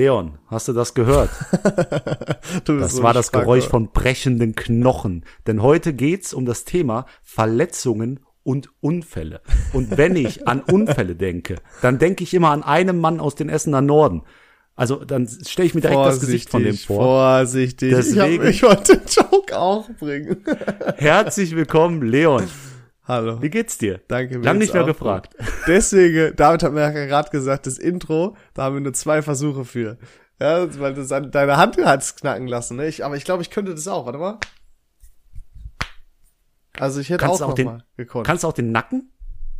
Leon, hast du das gehört? Du Das so war das stark, Geräusch von brechenden Knochen. Denn heute geht's um das Thema Verletzungen und Unfälle. Und wenn ich an Unfälle denke, dann denke ich immer an einen Mann aus den Essener Norden. Also dann stelle ich mir direkt das Gesicht von dem vor. Vorsichtig. Deswegen- Ich, hab, ich wollte den Joke auch bringen. Herzlich willkommen, Leon. Hallo. Wie geht's dir? Danke. Lang geht's nicht mehr gefragt. gut. Deswegen, David hat mir ja gerade gesagt, das Intro, da haben wir nur zwei Versuche für. Ja, weil du an- deine Hand hat's knacken lassen, ne? Ich, aber ich glaube, ich könnte das auch. Warte mal. Also ich hätte Kannst auch, auch den- mal gekonnt. Kannst du auch den Nacken?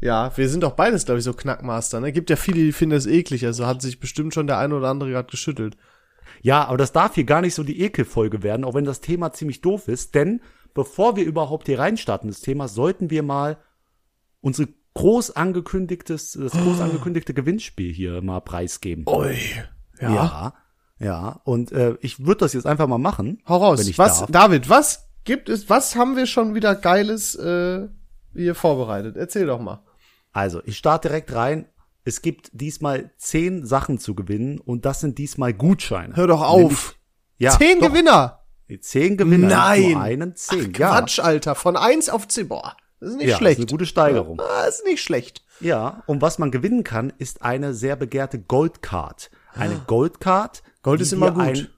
ja, wir sind doch beides, glaube ich, so Knackmaster, ne? Gibt ja viele, die finden es eklig. Also hat sich bestimmt schon der eine oder andere gerade geschüttelt. Ja, aber das darf hier gar nicht so die Ekelfolge werden, auch wenn das Thema ziemlich doof ist. Denn bevor wir überhaupt hier reinstarten, das Thema, sollten wir mal unsere groß angekündigtes, das groß angekündigte Gewinnspiel hier mal preisgeben. Ui. Ja. ja. ja. Und äh, ich würde das jetzt einfach mal machen. Hau raus. Wenn ich was, darf. David, was gibt es, was haben wir schon wieder Geiles äh, hier vorbereitet? Erzähl doch mal. Also, ich starte direkt rein. Es gibt diesmal zehn Sachen zu gewinnen und das sind diesmal Gutscheine. Hör doch auf. Ja, Zehn doch, Gewinner. Zehn Gewinner. Nein. Nur einen, zehn. Ach, ja. Quatsch, Alter. Von eins auf zehn. Boah, das ist nicht ja, schlecht. Das ist eine gute Steigerung. Ah, ist nicht schlecht. Ja, und was man gewinnen kann, ist eine sehr begehrte Goldcard. Eine Goldcard. Gold die ist immer gut. Ein,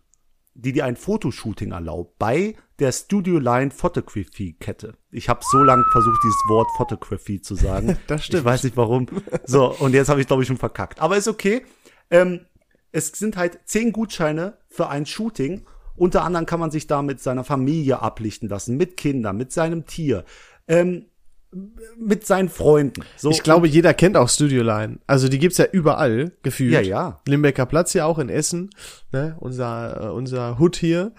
die dir ein Fotoshooting erlaubt bei der Studio Line Photography Kette. Ich habe so lange versucht, dieses Wort Photography zu sagen. Das stimmt. Ich weiß nicht warum. So, und jetzt habe ich, glaube ich, schon verkackt. Aber ist okay. Ähm, es sind halt zehn Gutscheine für ein Shooting. Unter anderem kann man sich da mit seiner Familie ablichten lassen, mit Kindern, mit seinem Tier, ähm, mit seinen Freunden. So, Ich glaube, jeder kennt auch Studio Line. Also die gibt's ja überall, gefühlt. Ja, ja. Limbecker Platz ja auch in Essen, ne? Unser, äh, unser Hood hier.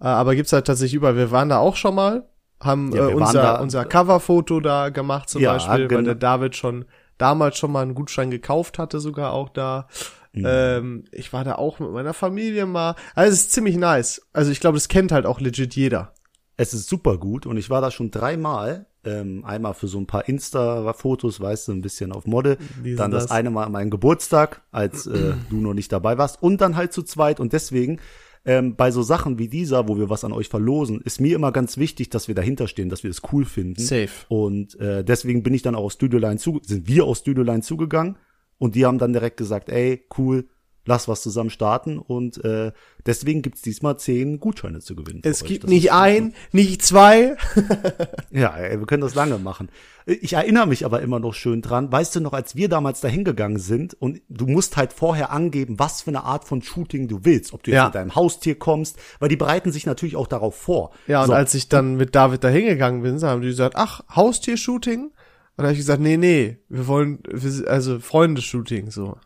Äh, aber gibt's halt tatsächlich überall. Wir waren da auch schon mal, haben Ja, äh, unser, da- unser Coverfoto da gemacht zum Ja, Beispiel, weil genau. der David schon damals schon mal einen Gutschein gekauft hatte, sogar auch da. Mhm. Ähm, ich war da auch mit meiner Familie mal. Also es ist ziemlich nice. Also ich glaube, das kennt halt auch legit jeder. Es ist super gut und ich war da schon dreimal. Ähm, einmal für so ein paar Insta-Fotos, weißt du, ein bisschen auf Model. Dann das, das? eine Mal an meinem Geburtstag, als äh, du noch nicht dabei warst. Und dann halt zu zweit. Und deswegen, ähm, bei so Sachen wie dieser, wo wir was an euch verlosen, ist mir immer ganz wichtig, dass wir dahinter stehen, dass wir es cool finden. Safe. Und äh, deswegen bin ich dann auch aus Studio Line zu, sind wir aus Studio Line zugegangen und die haben dann direkt gesagt, ey, cool, lass was zusammen starten und äh, deswegen gibt's diesmal zehn Gutscheine zu gewinnen. Es gibt Das nicht ein, nicht zwei. Ja, ey, wir können das lange machen. Ich erinnere mich aber immer noch schön dran. Weißt du noch, als wir damals dahin gegangen sind und du musst halt vorher angeben, was für eine Art von Shooting du willst, ob du jetzt Ja. mit deinem Haustier kommst, weil die bereiten sich natürlich auch darauf vor. Ja, und so, als ich dann mit David da hingegangen bin, haben die gesagt, ach, Haustiershooting? Und da habe ich gesagt, nee, nee, wir wollen, also Freunde-Shooting, so.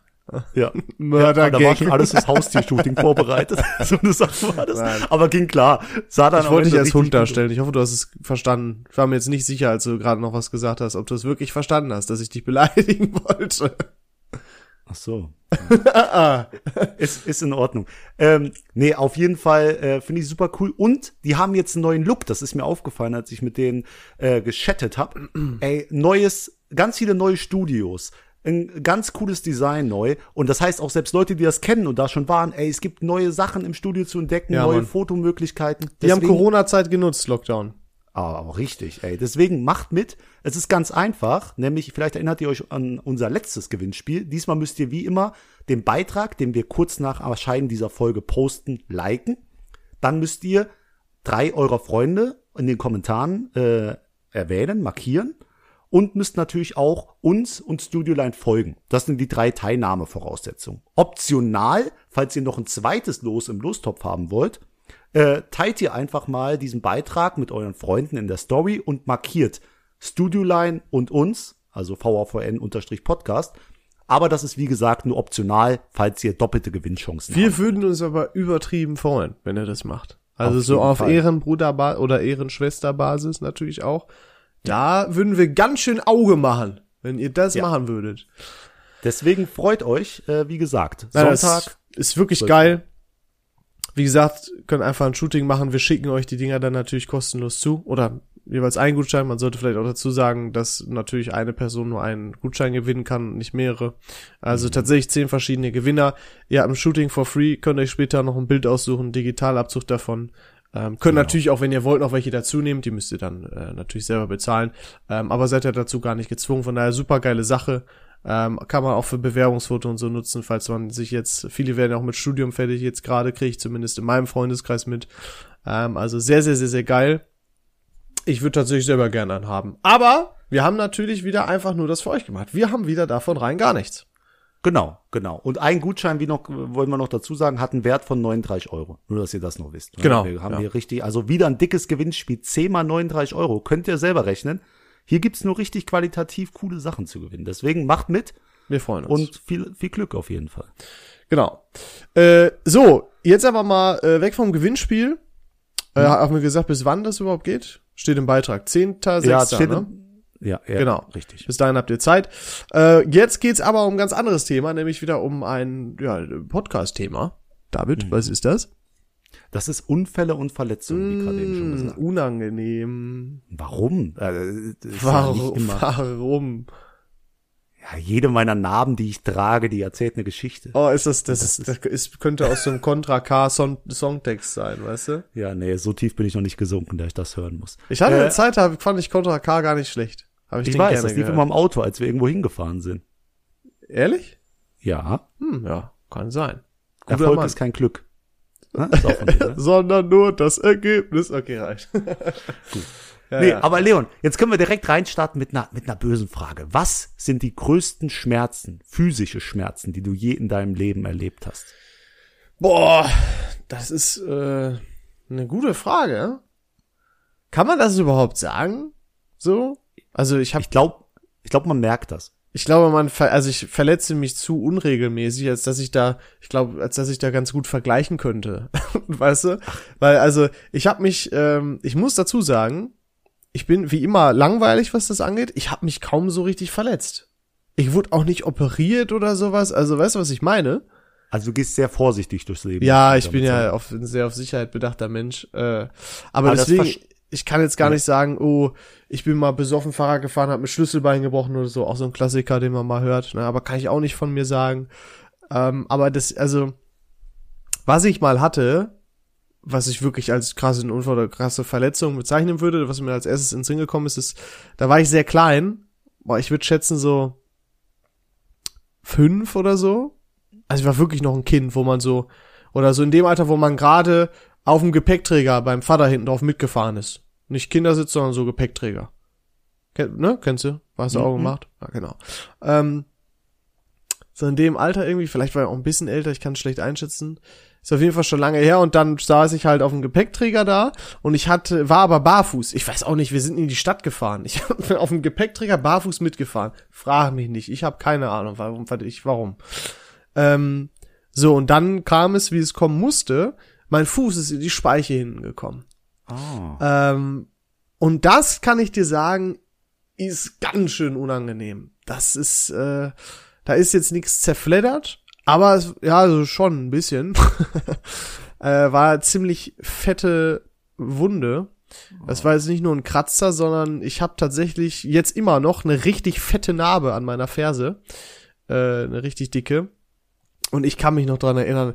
ja. Mörder ja, da war schon alles fürs Haustier-Shooting vorbereitet. so eine Sache war das. Nein. Aber ging klar. Sah dann Ich wollte dich als Hund darstellen. Ich hoffe, du hast es verstanden. Ich war mir jetzt nicht sicher, als du gerade noch was gesagt hast, ob du es wirklich verstanden hast, dass ich dich beleidigen wollte. Ach so. ist, ist in Ordnung. Ähm, nee, auf jeden Fall äh, finde ich super cool. Und die haben jetzt einen neuen Look. Das ist mir aufgefallen, als ich mit denen äh, geschattet habe. Ey, neues, ganz viele neue Studios. Ein ganz cooles Design neu. Und das heißt auch selbst Leute, die das kennen und da schon waren, ey, es gibt neue Sachen im Studio zu entdecken, Ja, neue Mann. Fotomöglichkeiten. Die haben Deswegen- Corona-Zeit genutzt, Lockdown. Aber auch richtig, ey. Deswegen macht mit. Es ist ganz einfach, nämlich vielleicht erinnert ihr euch an unser letztes Gewinnspiel. Diesmal müsst ihr wie immer den Beitrag, den wir kurz nach Erscheinen dieser Folge posten, liken. Dann müsst ihr drei eurer Freunde in den Kommentaren äh, erwähnen, markieren und müsst natürlich auch uns und Studioline folgen. Das sind die drei Teilnahmevoraussetzungen. Optional, falls ihr noch ein zweites Los im Lostopf haben wollt, äh, teilt ihr einfach mal diesen Beitrag mit euren Freunden in der Story und markiert Studioline und uns, also VAVN-Podcast. Aber das ist wie gesagt nur optional, falls ihr doppelte Gewinnchancen Wir habt. würden uns aber übertrieben freuen, wenn er das macht. Also Auf so auf Fall. Ehrenbruder- oder Ehrenschwesterbasis natürlich auch. Da würden wir ganz schön Auge machen, wenn ihr das Ja. machen würdet. Deswegen freut euch, äh, wie gesagt, Nein, Sonntag. Ist wirklich 12 geil. Wie gesagt, könnt einfach ein Shooting machen. Wir schicken euch die Dinger dann natürlich kostenlos zu. Oder jeweils einen Gutschein. Man sollte vielleicht auch dazu sagen, dass natürlich eine Person nur einen Gutschein gewinnen kann, nicht mehrere. Also tatsächlich zehn verschiedene Gewinner. Ihr habt ein Shooting for free, könnt euch später noch ein Bild aussuchen, Digitalabzug davon. Ähm, könnt natürlich auch, wenn ihr wollt, noch welche dazu nehmen. Die müsst ihr dann äh, natürlich selber bezahlen. Ähm, aber seid ja dazu gar nicht gezwungen. Von daher super geile Sache. Ähm, kann man auch für Bewerbungsfoto und so nutzen, falls man sich jetzt, viele werden auch mit Studium fertig, jetzt gerade kriege ich zumindest in meinem Freundeskreis mit. Ähm, also sehr, sehr, sehr, sehr geil. Ich würde tatsächlich selber gerne einen haben. Aber wir haben natürlich wieder einfach nur das für euch gemacht. Wir haben wieder davon rein gar nichts. Genau, genau. Und ein Gutschein, wie noch, wollen wir noch dazu sagen, hat einen Wert von 39 Euro. Nur, dass ihr das noch wisst. Genau, Wir haben ja. hier richtig, also wieder ein dickes Gewinnspiel. 10 mal 39 Euro. Könnt ihr selber rechnen. Hier gibt's nur richtig qualitativ coole Sachen zu gewinnen. Deswegen macht mit Wir freuen uns. und viel, viel Glück auf jeden Fall. Genau. Äh, so, jetzt aber mal äh, weg vom Gewinnspiel. Äh, haben wir gesagt, bis wann das überhaupt geht? Steht im Beitrag. 10.6. Ja, steht ne? ja, ja, Genau. Richtig. Bis dahin habt ihr Zeit. Äh, jetzt geht's aber um ein ganz anderes Thema, nämlich wieder um ein ja, Podcast-Thema. David, was ist das? Das ist Unfälle und Verletzungen, wie gerade eben schon Mm, gesagt. unangenehm. Warum? Äh, das ist ja Warum? Warum? ja, jede meiner Narben, die ich trage, die erzählt eine Geschichte. Oh, ist das, das, ist, das ist, könnte aus so einem Contra K Song, Songtext sein, weißt du? Ja, nee, so tief bin ich noch nicht gesunken, dass ich das hören muss. Ich hatte Äh, eine Zeit, da fand ich Contra K gar nicht schlecht. Hab ich, Ich weiß, das lief immer im Auto, als wir irgendwo hingefahren sind. Ehrlich? Ja, Hm, ja, kann sein. Guter Erfolg Mann. ist kein Glück. Ne? Dir, ne? Sondern nur das Ergebnis. Okay, reicht. Ja, Nee, ja. aber Leon, jetzt können wir direkt reinstarten mit einer, mit einer bösen Frage. Was sind die größten Schmerzen, physische Schmerzen, die du je in deinem Leben erlebt hast? Boah, das ist äh, eine gute Frage. Kann man das überhaupt sagen? So? Also ich habe, Ich glaube, ich glaube, man merkt das. Ich glaube, man, ver also ich verletze mich zu unregelmäßig, als dass ich da, ich glaube, als dass ich da ganz gut vergleichen könnte, weißt du? Weil also ich habe mich, ähm, ich muss dazu sagen, ich bin wie immer langweilig, was das angeht. Ich habe mich kaum so richtig verletzt. Ich wurde auch nicht operiert oder sowas. Also weißt du, was ich meine? Also du gehst sehr vorsichtig durchs Leben. Ja, ich bin ja auf, ein sehr auf Sicherheit bedachter Mensch. Äh, aber Aber das deswegen, versch- ich kann jetzt gar nicht sagen, oh, ich bin mal besoffen Fahrrad gefahren, habe mir Schlüsselbein gebrochen oder so. Auch so ein Klassiker, den man mal hört. Ne? Aber kann ich auch nicht von mir sagen. Ähm, aber das, also, was ich mal hatte, was ich wirklich als krassen Unfall oder krasse Verletzung bezeichnen würde, was mir als erstes ins Sinn gekommen ist, ist, da war ich sehr klein. Boah, ich würde schätzen so fünf oder so. Also ich war wirklich noch ein Kind, wo man so, oder so in dem Alter, wo man gerade auf dem Gepäckträger beim Vater hinten drauf mitgefahren ist. Nicht Kindersitz, sondern so Gepäckträger. Ken, ne? Kennst du? Hast du auch Mhm. gemacht? Ja, genau. Ähm, so in dem Alter irgendwie, vielleicht war ich auch ein bisschen älter, ich kann es schlecht einschätzen. Ist auf jeden Fall schon lange her und dann saß ich halt auf dem Gepäckträger da und ich hatte, war aber barfuß. Ich weiß auch nicht, wir sind in die Stadt gefahren. Ich bin auf dem Gepäckträger barfuß mitgefahren. Frag mich nicht, ich habe keine Ahnung, warum, ich, warum. Ähm, so, und dann kam es, wie es kommen musste. Mein Fuß ist in die Speiche hinten gekommen. Ah. Ähm, und das kann ich dir sagen, ist ganz schön unangenehm. Das ist, äh, da ist jetzt nichts zerfleddert, aber es, ja, also schon ein bisschen. äh, war ziemlich fette Wunde. Das war jetzt nicht nur ein Kratzer, sondern ich habe tatsächlich jetzt immer noch eine richtig fette Narbe an meiner Ferse. Äh, eine richtig dicke. Und ich kann mich noch dran erinnern,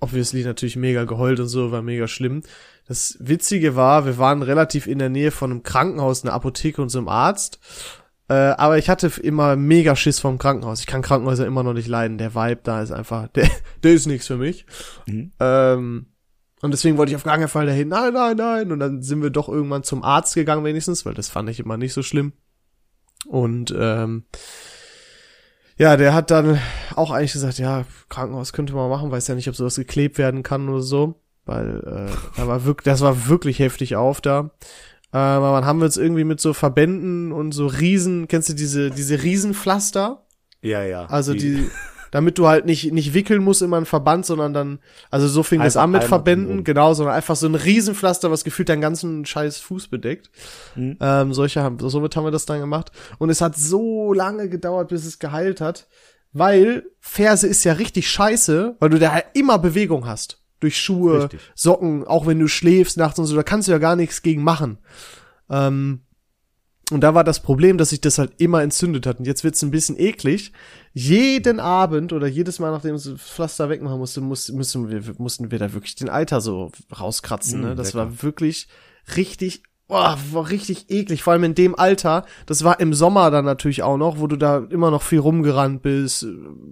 obviously natürlich mega geheult und so, war mega schlimm. Das Witzige war, wir waren relativ in der Nähe von einem Krankenhaus, einer Apotheke und so einem Arzt. Äh, aber ich hatte immer mega Schiss vom Krankenhaus. Ich kann Krankenhäuser immer noch nicht leiden. Der Vibe da ist einfach, der, der ist nichts für mich. Mhm. Ähm, und deswegen wollte ich auf gar keinen Fall dahin. Nein, nein, nein. Und dann sind wir doch irgendwann zum Arzt gegangen wenigstens, weil das fand ich immer nicht so schlimm. Und ähm, ja, der hat dann auch eigentlich gesagt, ja, Krankenhaus könnte man machen, weiß ja nicht, ob sowas geklebt werden kann oder so. Weil äh, da war wirklich, das war wirklich heftig auf da. Äh, aber dann haben wir uns irgendwie mit so Verbänden und so Riesen, kennst du diese, diese Riesenpflaster? Ja, ja. Also die, damit du halt nicht, nicht wickeln musst immer einen Verband, sondern dann, also so fing das Einfach an mit Verbänden, genau, sondern einfach so ein Riesenpflaster, was gefühlt deinen ganzen scheiß Fuß bedeckt. Mhm. Ähm, solche haben, somit haben wir das dann gemacht. Und es hat so lange gedauert, bis es geheilt hat, weil Ferse ist ja richtig scheiße, weil du da halt immer Bewegung hast. durch Schuhe, Richtig. Socken, auch wenn du schläfst nachts und so, da kannst du ja gar nichts gegen machen. Ähm, und da war das Problem, dass sich das halt immer entzündet hat. Und jetzt wird's ein bisschen eklig. Jeden Abend oder jedes Mal, nachdem das Pflaster wegmachen musste, mussten, mussten, wir, mussten wir da wirklich den Alter so rauskratzen. Ne? Mm, Das war wirklich richtig, oh, war richtig eklig. Vor allem in dem Alter. Das war im Sommer dann natürlich auch noch, wo du da immer noch viel rumgerannt bist,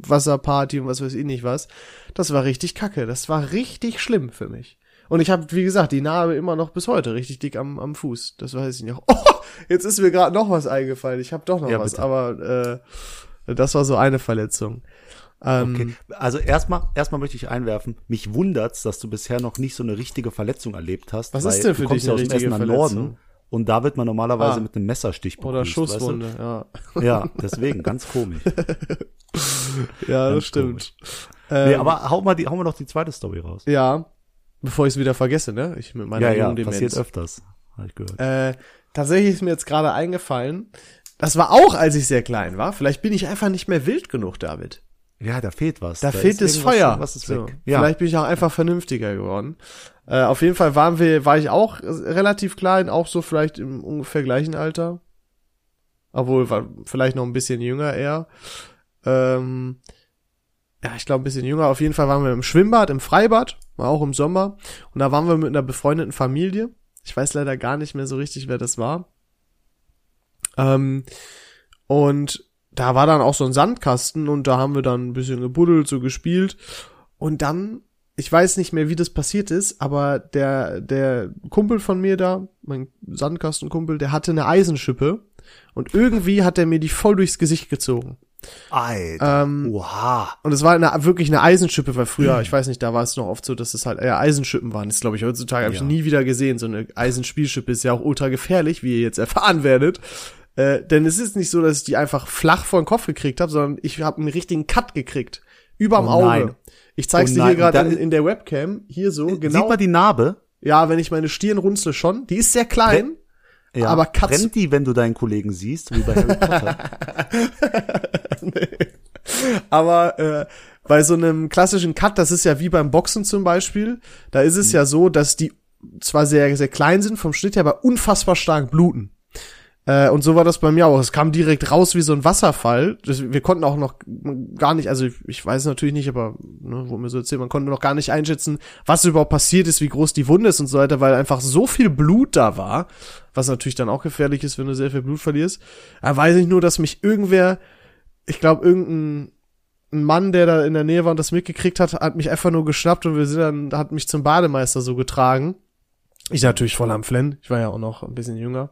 Wasserparty und was weiß ich nicht was. Das war richtig kacke. Das war richtig schlimm für mich. Und ich habe, wie gesagt, die Narbe immer noch bis heute richtig dick am, am Fuß. Das weiß ich nicht. Oh, jetzt ist mir gerade noch was eingefallen. Ich habe doch noch Ja, was, bitte. aber äh, das war so eine Verletzung. Ähm, Okay. Also erstmal, erstmal möchte ich einwerfen, mich wundert's, dass du bisher noch nicht so eine richtige Verletzung erlebt hast. Was ist denn für dich eine aus richtige Verletzung? Norden und da wird man normalerweise Ah. mit einem Messerstich Oder begrüßt, weißt du? Schusswunde, ja. Ja, deswegen, ganz komisch. Ja, das Ganz stimmt. nee, Ähm, aber hau mal, die, hau mal noch die zweite Story raus. ja, bevor ich es wieder vergesse, ne? Ich mit meiner ja, ja, passiert öfters, habe ich gehört. Äh, tatsächlich ist mir jetzt gerade eingefallen. Das war auch, als ich sehr klein war. Vielleicht bin ich einfach nicht mehr wild genug, David. ja, da fehlt was. Da, fehlt ist das Feuer. Was ist So. weg? Ja, Vielleicht bin ich auch einfach vernünftiger geworden. Äh, auf jeden Fall waren wir, war ich auch relativ klein, auch so vielleicht im ungefähr gleichen Alter. Obwohl, war vielleicht noch ein bisschen jünger eher. Ähm, ja, ich glaube ein bisschen jünger. Auf jeden Fall waren wir im Schwimmbad, im Freibad, war auch im Sommer. Und da waren wir mit einer befreundeten Familie. Ich weiß leider gar nicht mehr so richtig, wer das war. Ähm, und da war dann auch so ein Sandkasten und da haben wir dann ein bisschen gebuddelt, so gespielt. Und dann, ich weiß nicht mehr, wie das passiert ist, aber der, der Kumpel von mir da, mein Sandkastenkumpel, der hatte eine Eisenschippe und irgendwie hat er mir die voll durchs Gesicht gezogen. Alter. Ähm, Oha. und es war eine, wirklich eine Eisenschippe, weil früher, ich weiß nicht, da war es noch oft so, dass es halt eher Eisenschippen waren. Das glaube ich heutzutage habe ich Ja. nie wieder gesehen. So eine Eisenspielschippe ist ja auch ultra gefährlich, wie ihr jetzt erfahren werdet. Äh, denn es ist nicht so, dass ich die einfach flach vor den Kopf gekriegt habe, sondern ich habe einen richtigen Cut gekriegt. Überm Oh Auge. nein. Ich zeig's Oh dir hier gerade in, in der Webcam. Hier so, Sieht genau. man die Narbe? ja, wenn ich meine Stirn runzle schon. Die ist sehr klein. Ja. Aber Katz- Brennt die, wenn du deinen Kollegen siehst, wie bei Harry Potter? Aber äh, bei so einem klassischen Cut, das ist ja wie beim Boxen zum Beispiel, da ist Mhm. es ja so, dass die zwar sehr, sehr klein sind vom Schnitt her, aber unfassbar stark bluten. Äh, und so war das bei mir auch. Es kam direkt raus wie so ein Wasserfall. Das, wir konnten auch noch gar nicht, also ich, ich weiß natürlich nicht, aber ne, wo mir so erzählt, man konnte noch gar nicht einschätzen, was überhaupt passiert ist, wie groß die Wunde ist und so weiter, weil einfach so viel Blut da war, was natürlich dann auch gefährlich ist, wenn du sehr viel Blut verlierst. Da weiß ich nur, dass mich irgendwer, ich glaube, irgendein ein Mann, der da in der Nähe war und das mitgekriegt hat, hat mich einfach nur geschnappt und wir sind dann, hat mich zum Bademeister so getragen. Ich natürlich voll am Flennen. Ich war ja auch noch ein bisschen jünger.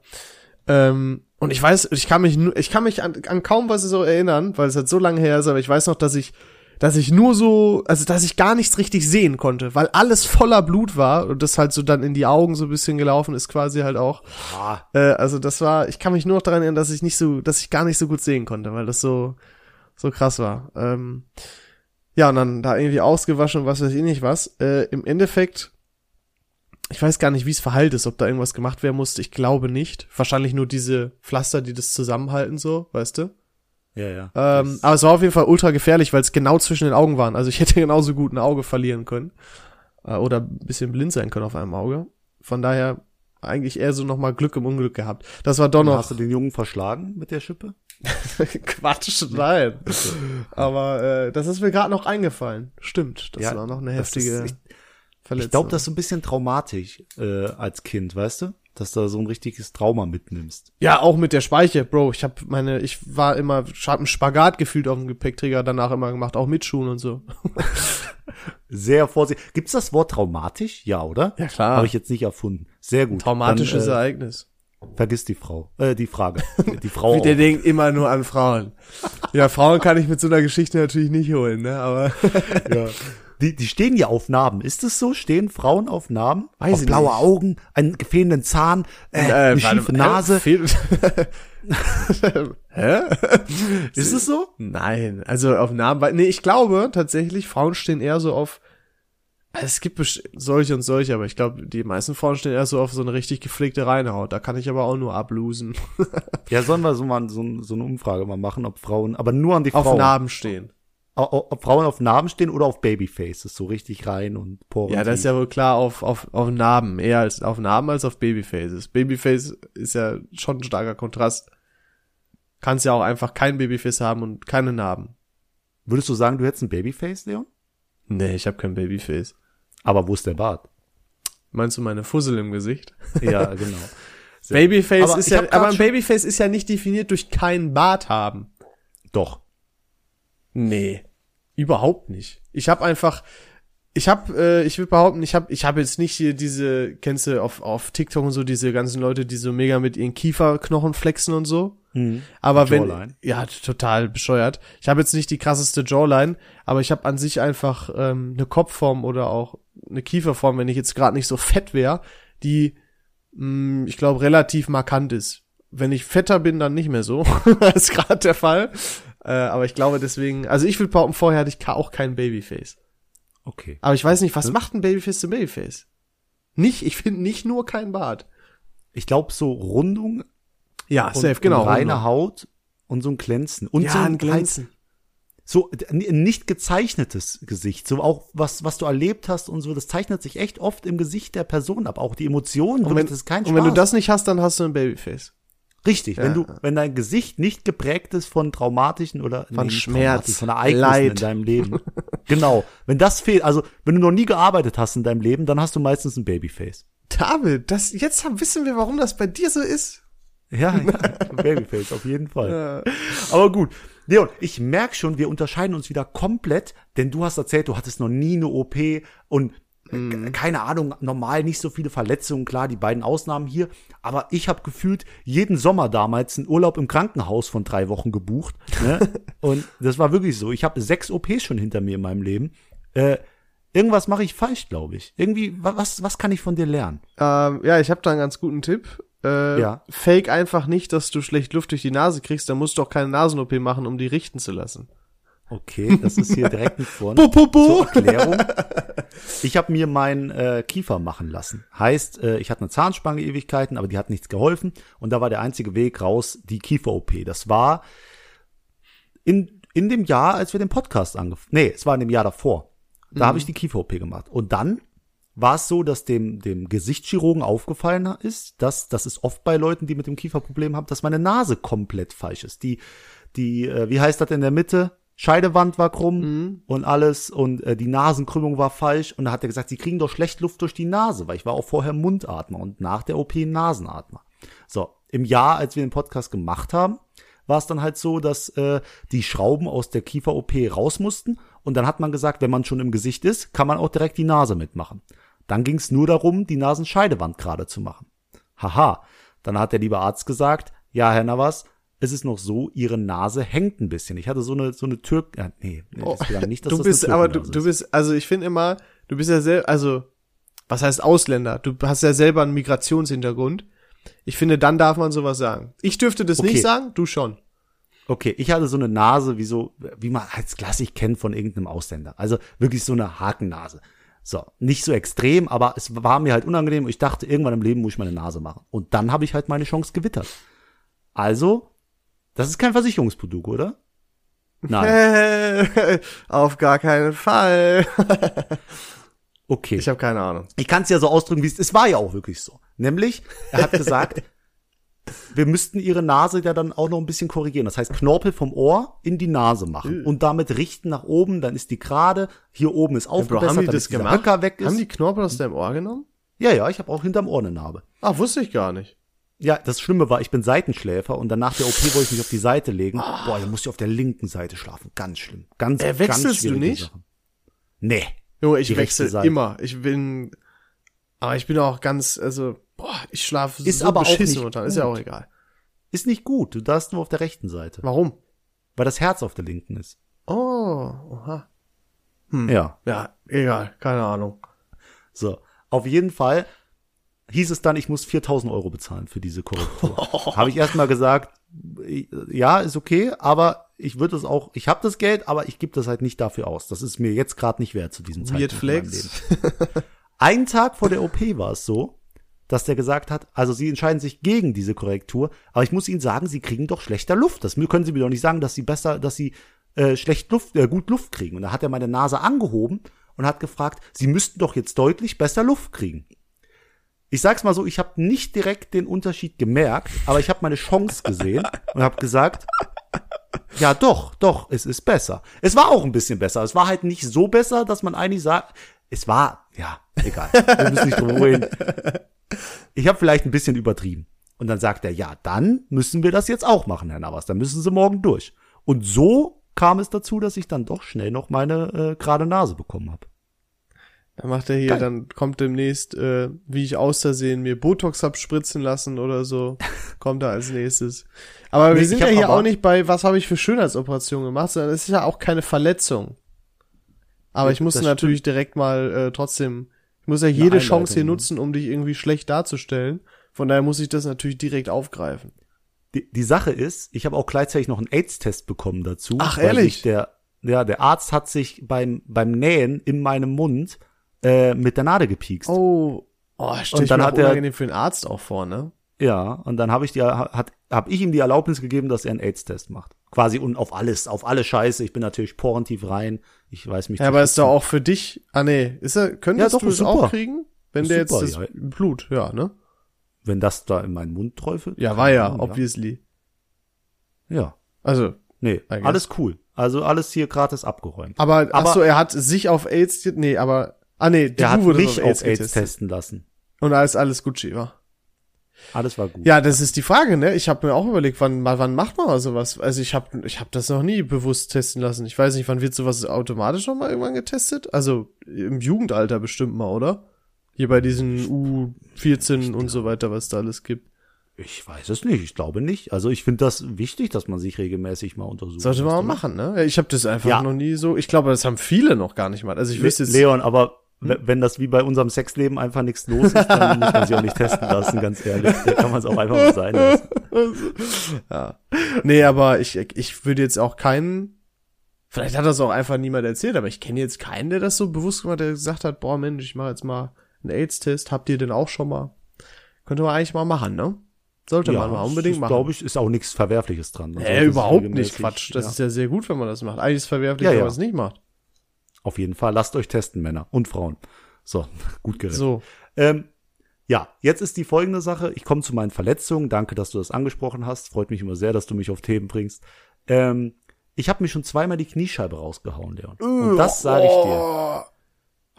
Ähm, und ich weiß, ich kann mich, nur, ich kann mich an, an kaum was so erinnern, weil es halt so lange her ist, aber ich weiß noch, dass ich, dass ich nur so, also dass ich gar nichts richtig sehen konnte, weil alles voller Blut war und das halt so dann in die Augen so ein bisschen gelaufen ist quasi halt auch. Ah, Äh, also das war, ich kann mich nur noch daran erinnern, dass ich nicht so, dass ich gar nicht so gut sehen konnte, weil das so, so krass war. Ähm, ja, und dann da irgendwie ausgewaschen und was weiß ich nicht was. Äh, Im Endeffekt, ich weiß gar nicht, wie es verheilt ist, ob da irgendwas gemacht werden musste. Ich glaube nicht. Wahrscheinlich nur diese Pflaster, die das zusammenhalten, so, weißt du? ja, ja. Ähm, aber es war auf jeden Fall ultra gefährlich, weil es genau zwischen den Augen waren. Also ich hätte genauso gut ein Auge verlieren können. Äh, oder ein bisschen blind sein können auf einem Auge. Von daher eigentlich eher so nochmal Glück im Unglück gehabt. Das war doch noch. Hast du den Jungen verschlagen mit der Schippe? Quatsch, nein. Aber äh, das ist mir gerade noch eingefallen. Stimmt, das Ja, war noch eine das heftige ist- ich- Verletzung. Ich glaube, das ist so ein bisschen traumatisch äh, als Kind, weißt du? Dass du so ein richtiges Trauma mitnimmst. ja, auch mit der Speiche, Bro. Ich habe meine, ich war immer, ich hab einen Spagat gefühlt auf dem Gepäckträger danach immer gemacht, auch mit Schuhen und so. Sehr vorsichtig. Gibt's das Wort traumatisch? Ja, oder? Ja, klar. Habe ich jetzt nicht erfunden. Sehr gut. Traumatisches Dann, Ereignis. äh, Vergiss die Frau. Äh, die Frage. Die Frau. Wie der denkt immer nur an Frauen. Ja, Frauen kann ich mit so einer Geschichte natürlich nicht holen, ne? Aber ja. Die, die stehen ja auf Narben. Ist es so? Stehen Frauen auf Narben? Weiß auf blaue nicht. Augen, einen gefehlenden Zahn, äh, eine warte, schiefe hä? Nase. Hä? Ist es so? Nein, also auf Namen, weil- nee, ich glaube tatsächlich, Frauen stehen eher so auf, es gibt solche und solche, aber ich glaube, die meisten Frauen stehen eher so auf so eine richtig gepflegte Reinhaut. Da kann ich aber auch nur ablosen. Ja, sollen wir so mal so, so eine Umfrage mal machen, ob Frauen, aber nur an die auf Frauen. Narben stehen. Ob Frauen auf Narben stehen oder auf Babyfaces, so richtig rein und Poren. Ja, das ist ja wohl klar auf, auf, auf Narben, eher als auf Narben als auf Babyfaces. Babyface ist ja schon ein starker Kontrast. Kannst ja auch einfach kein Babyface haben und keine Narben. Würdest du sagen, du hättest ein Babyface, Leon? Nee, ich habe kein Babyface. Aber wo ist der Bart? Meinst du meine Fussel im Gesicht? Ja, genau. Babyface aber ist ja, aber ein Babyface ist ja nicht definiert durch keinen Bart haben. Doch. Nee, überhaupt nicht. Ich habe einfach, ich habe, äh, ich würde behaupten, ich habe, ich habe jetzt nicht hier diese, kennst du auf auf TikTok und so diese ganzen Leute, die so mega mit ihren Kieferknochen flexen und so. Mhm. Aber wenn, Jawline. ja, total bescheuert. Ich habe jetzt nicht die krasseste Jawline, aber ich habe an sich einfach ähm, eine Kopfform oder auch eine Kieferform, wenn ich jetzt gerade nicht so fett wäre, die, mh, mm, ich glaube, relativ markant ist. Wenn ich fetter bin, dann nicht mehr so. das ist gerade der Fall. Äh, aber ich glaube deswegen, also ich will behaupten, vorher hatte ich auch kein Babyface. Okay. Aber ich weiß nicht, was macht ein Babyface zum Babyface? Nicht, ich finde nicht nur kein Bart. Ich glaube so Rundung. Ja, und, safe, genau. Und reine Rundung. Haut und so ein Glänzen. Und ja, so ein, ein Glänzen. So ein nicht gezeichnetes Gesicht, so auch was was du erlebt hast und so, das zeichnet sich echt oft im Gesicht der Person ab, auch die Emotionen. Und wenn, das ist kein Spaß. Und wenn du das nicht hast, dann hast du ein Babyface. Richtig, ja. wenn du, wenn dein Gesicht nicht geprägt ist von traumatischen oder von nee, Schmerz, von Ereignissen Leid. in deinem Leben. genau. Wenn das fehlt, also wenn du noch nie gearbeitet hast in deinem Leben, dann hast du meistens ein Babyface. David, das, jetzt wissen wir, warum das bei dir so ist. Ja, ja Babyface, auf jeden Fall. Ja. Aber gut. Leon, ich merk schon, wir unterscheiden uns wieder komplett, denn du hast erzählt, du hattest noch nie eine OP und Mhm. Keine Ahnung, normal nicht so viele Verletzungen, klar, die beiden Ausnahmen hier. Aber ich habe gefühlt jeden Sommer damals einen Urlaub im Krankenhaus von drei Wochen gebucht. Ne? Und das war wirklich so. Ich habe sechs OPs schon hinter mir in meinem Leben. Äh, irgendwas mache ich falsch, glaube ich. Irgendwie, was, was kann ich von dir lernen? Ähm, ja, ich habe da einen ganz guten Tipp. Äh, ja. Fake einfach nicht, dass du schlecht Luft durch die Nase kriegst, dann musst du auch keine Nasen-OP machen, um die richten zu lassen. Okay, das ist hier direkt mit vorne. bo, bo, bo. Zur Erklärung. Ich habe mir meinen äh, Kiefer machen lassen. Heißt, äh, ich hatte eine Zahnspange Ewigkeiten, aber die hat nichts geholfen. Und da war der einzige Weg raus die Kiefer-OP. Das war in, in dem Jahr, als wir den Podcast angefangen Nee, es war in dem Jahr davor. Da mhm. habe ich die Kiefer-OP gemacht. Und dann war es so, dass dem, dem Gesichtschirurgen aufgefallen ist, dass das ist oft bei Leuten, die mit dem Kieferproblem haben, dass meine Nase komplett falsch ist. Die, die, äh, wie heißt das in der Mitte? Scheidewand war krumm mhm. und alles und äh, die Nasenkrümmung war falsch und da hat er gesagt, sie kriegen doch schlecht Luft durch die Nase, weil ich war auch vorher Mundatmer und nach der OP Nasenatmer. So, im Jahr, als wir den Podcast gemacht haben, war es dann halt so, dass äh, die Schrauben aus der Kiefer-OP raus mussten und dann hat man gesagt, wenn man schon im Gesicht ist, kann man auch direkt die Nase mitmachen. Dann ging es nur darum, die Nasenscheidewand gerade zu machen. Haha, dann hat der liebe Arzt gesagt, ja, Herr Navas, es ist noch so, ihre Nase hängt ein bisschen. Ich hatte so eine so eine Türk, ja, nee, nee oh, nicht, dass du das bist, aber du, du bist, also ich finde immer, du bist ja sehr, also was heißt Ausländer? Du hast ja selber einen Migrationshintergrund. Ich finde, dann darf man sowas sagen. Ich dürfte das okay. nicht sagen, du schon. Okay, ich hatte so eine Nase, wie so, wie man als klassisch kennt von irgendeinem Ausländer. Also wirklich so eine Hakennase. So, nicht so extrem, aber es war mir halt unangenehm und ich dachte, irgendwann im Leben muss ich meine Nase machen. Und dann habe ich halt meine Chance gewittert. Also das ist kein Versicherungsprodukt, oder? Nein. Auf gar keinen Fall. okay. Ich habe keine Ahnung. Ich kann es ja so ausdrücken, wie es es war ja auch wirklich so. Nämlich, er hat gesagt, wir müssten ihre Nase ja dann auch noch ein bisschen korrigieren. Das heißt, Knorpel vom Ohr in die Nase machen und damit richten nach oben, dann ist die gerade, hier oben ist aufgebessert, ja, Bro, haben die das gemacht? Höcker weg ist. Haben die Knorpel aus deinem Ohr genommen? Ja, ja, ich habe auch hinterm Ohr eine Narbe. Ah, wusste ich gar nicht. Ja, das Schlimme war, ich bin Seitenschläfer und dann nach der OP wollte ich mich auf die Seite legen. Oh. Boah, dann musste ich auf der linken Seite schlafen. Ganz schlimm. Ganz, äh, wechselst ganz du nicht? Sache. Nee. Jo, ich wechsle immer. Ich bin, aber ich bin auch ganz, also, boah, ich schlafe ist so aber beschissen auch nicht Ist ja auch egal. Ist nicht gut. Du darfst nur auf der rechten Seite. Warum? Weil das Herz auf der linken ist. Oh, oha. Hm. Ja. Ja, egal. Keine Ahnung. So. Auf jeden Fall hieß es dann, ich muss 4000 Euro bezahlen für diese Korrektur. habe ich erstmal gesagt, ja, ist okay, aber ich würde es auch, ich habe das Geld, aber ich gebe das halt nicht dafür aus. Das ist mir jetzt gerade nicht wert zu diesem Zeitpunkt Weird Flex. Einen Tag vor der OP war es so, dass der gesagt hat, also Sie entscheiden sich gegen diese Korrektur, aber ich muss Ihnen sagen, Sie kriegen doch schlechter Luft. Das können Sie mir doch nicht sagen, dass Sie besser, dass Sie äh, schlecht Luft, äh, gut Luft kriegen. Und da hat er meine Nase angehoben und hat gefragt, Sie müssten doch jetzt deutlich besser Luft kriegen. Ich sag's mal so, ich habe nicht direkt den Unterschied gemerkt, aber ich habe meine Chance gesehen und habe gesagt, ja doch, doch, es ist besser. Es war auch ein bisschen besser. Es war halt nicht so besser, dass man eigentlich sagt, es war, ja, egal. Wir müssen nicht drüber reden. Ich habe vielleicht ein bisschen übertrieben. Und dann sagt er, ja, dann müssen wir das jetzt auch machen, Herr Navas. Dann müssen Sie morgen durch. Und so kam es dazu, dass ich dann doch schnell noch meine äh, gerade Nase bekommen habe. Dann macht er hier, Geil. dann kommt demnächst, äh, wie ich außersehen mir Botox hab spritzen lassen oder so, kommt er als nächstes. Aber Nee, wir sind ja hier auch nicht bei, was habe ich für Schönheitsoperationen gemacht, sondern es ist ja auch keine Verletzung. Aber ich muss natürlich direkt mal äh, trotzdem, ich muss ja jede Chance hier nutzen, um dich irgendwie schlecht darzustellen. Von daher muss ich das natürlich direkt aufgreifen. Die, die Sache ist, ich habe auch gleichzeitig noch einen AIDS-Test bekommen dazu. Ach, weil ehrlich? Der, ja, der Arzt hat sich beim, beim Nähen in meinem Mund äh, mit der Nadel gepiekst. Oh, oh stell Und ich dann hat er- unangenehm für den Arzt auch vor, ne? Ja, und dann habe ich die, hat, hab ich ihm die Erlaubnis gegeben, dass er einen AIDS-Test macht. Quasi und auf alles, auf alle Scheiße. Ich bin natürlich porentief rein. Ich weiß mich. Ja, aber ist doch auch für dich, ah nee, ist er, könntest Ja, doch, du es auch kriegen? Wenn Ist der jetzt super, das ja. Blut, ja, ne? Wenn das da in meinen Mund träufelt. Ja, war ja, Ahnung, obviously. Ja. Also, Nee, alles cool. Also alles hier gratis abgeräumt. aber, ach Aber- so, er hat sich auf AIDS, nee, aber, ah nee, Der hat mich auf AIDS getestet. testen lassen. Und alles, alles Gucci, war. Alles war gut. Ja, das ist die Frage, ne? Ich habe mir auch überlegt, wann, wann macht man mal sowas? Also ich habe ich hab das noch nie bewusst testen lassen. Ich weiß nicht, wann wird sowas automatisch noch mal irgendwann getestet? Also im Jugendalter bestimmt mal, oder? Hier bei diesen U14 und so weiter, was da alles gibt. Ich weiß es nicht. Ich glaube nicht. Also ich finde das wichtig, dass man sich regelmäßig mal untersucht. Sollte man mal machen, ne? Ich habe das einfach Ja. noch nie so. Ich glaube, das haben viele noch gar nicht mal. Also ich wüsste jetzt. Leon, aber w- wenn das wie bei unserem Sexleben einfach nichts los ist, dann muss man sich auch nicht testen lassen, ganz ehrlich. Da kann man es auch einfach mal sein lassen. Ja. Nee, aber ich, ich würde jetzt auch keinen. Vielleicht hat das auch einfach niemand erzählt, aber ich kenne jetzt keinen, der das so bewusst gemacht hat, der gesagt hat, boah Mensch, ich mache jetzt mal einen AIDS-Test. Habt ihr den auch schon mal? Könnte man eigentlich mal machen, ne? Sollte man mal unbedingt machen. Glaube ich, ist auch nichts Verwerfliches dran. Man äh, überhaupt nicht, Quatsch. Das ja. ist ja sehr gut, wenn man das macht. Eigentlich ist es verwerflich, Ja, wenn ja. man es nicht macht. Auf jeden Fall, lasst euch testen, Männer und Frauen. So, gut gerettet. So. Ähm, ja, jetzt ist die folgende Sache. Ich komme zu meinen Verletzungen. Danke, dass du das angesprochen hast. Freut mich immer sehr, dass du mich auf Themen bringst. Ähm, ich habe mir schon zweimal die Kniescheibe rausgehauen, Leon. Und das sage ich dir. Oh,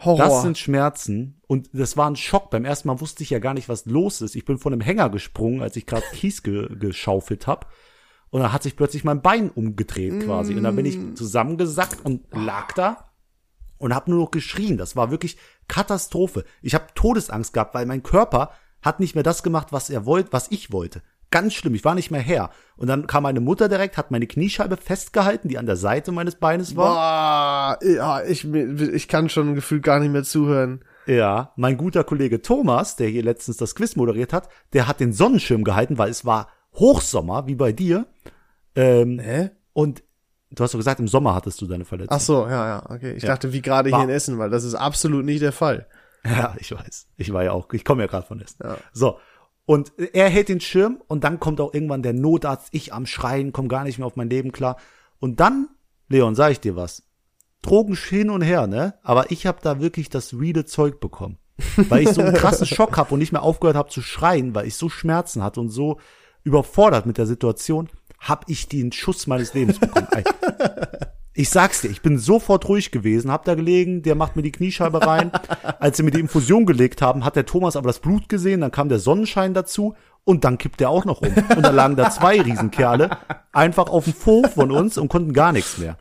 Horror. Das sind Schmerzen und das war ein Schock. Beim ersten Mal wusste ich ja gar nicht, was los ist. Ich bin von einem Hänger gesprungen, als ich gerade Kies ge geschaufelt hab. Und dann hat sich plötzlich mein Bein umgedreht quasi. Und dann bin ich zusammengesackt und lag da und habe nur noch geschrien. Das war wirklich Katastrophe. Ich habe Todesangst gehabt, weil mein Körper hat nicht mehr das gemacht, was er wollte, was ich wollte. Ganz schlimm, ich war nicht mehr her. Und dann kam meine Mutter direkt, hat meine Kniescheibe festgehalten, die an der Seite meines Beines war. Boah, ja, ich, ich kann schon gefühlt gar nicht mehr zuhören. Ja, mein guter Kollege Thomas, der hier letztens das Quiz moderiert hat, der hat den Sonnenschirm gehalten, weil es war Hochsommer, wie bei dir. Ähm, Hä? und du hast doch gesagt, im Sommer hattest du deine Verletzung. Ach so, ja, ja, okay. Ich Ja. dachte, wie gerade hier in Essen, weil das ist absolut nicht der Fall. Ja, ich weiß. Ich war ja auch, ich komme ja gerade von Essen. Ja. So. Und er hält den Schirm und dann kommt auch irgendwann der Notarzt, ich am Schreien, komm gar nicht mehr auf mein Leben klar. Und dann, Leon, sag ich dir was. Drogen hin und her, ne? Aber ich habe da wirklich das reale Zeug bekommen. Weil ich so einen krassen Schock hab und nicht mehr aufgehört habe zu schreien, weil ich so Schmerzen hatte und so überfordert mit der Situation, hab ich den Schuss meines Lebens bekommen. Ich sag's dir, ich bin sofort ruhig gewesen, hab da gelegen, der macht mir die Kniescheibe rein. Als sie mir die Infusion gelegt haben, hat der Thomas aber das Blut gesehen, dann kam der Sonnenschein dazu und dann kippt der auch noch um. Und dann lagen da zwei Riesenkerle einfach auf dem Hof von uns und konnten gar nichts mehr.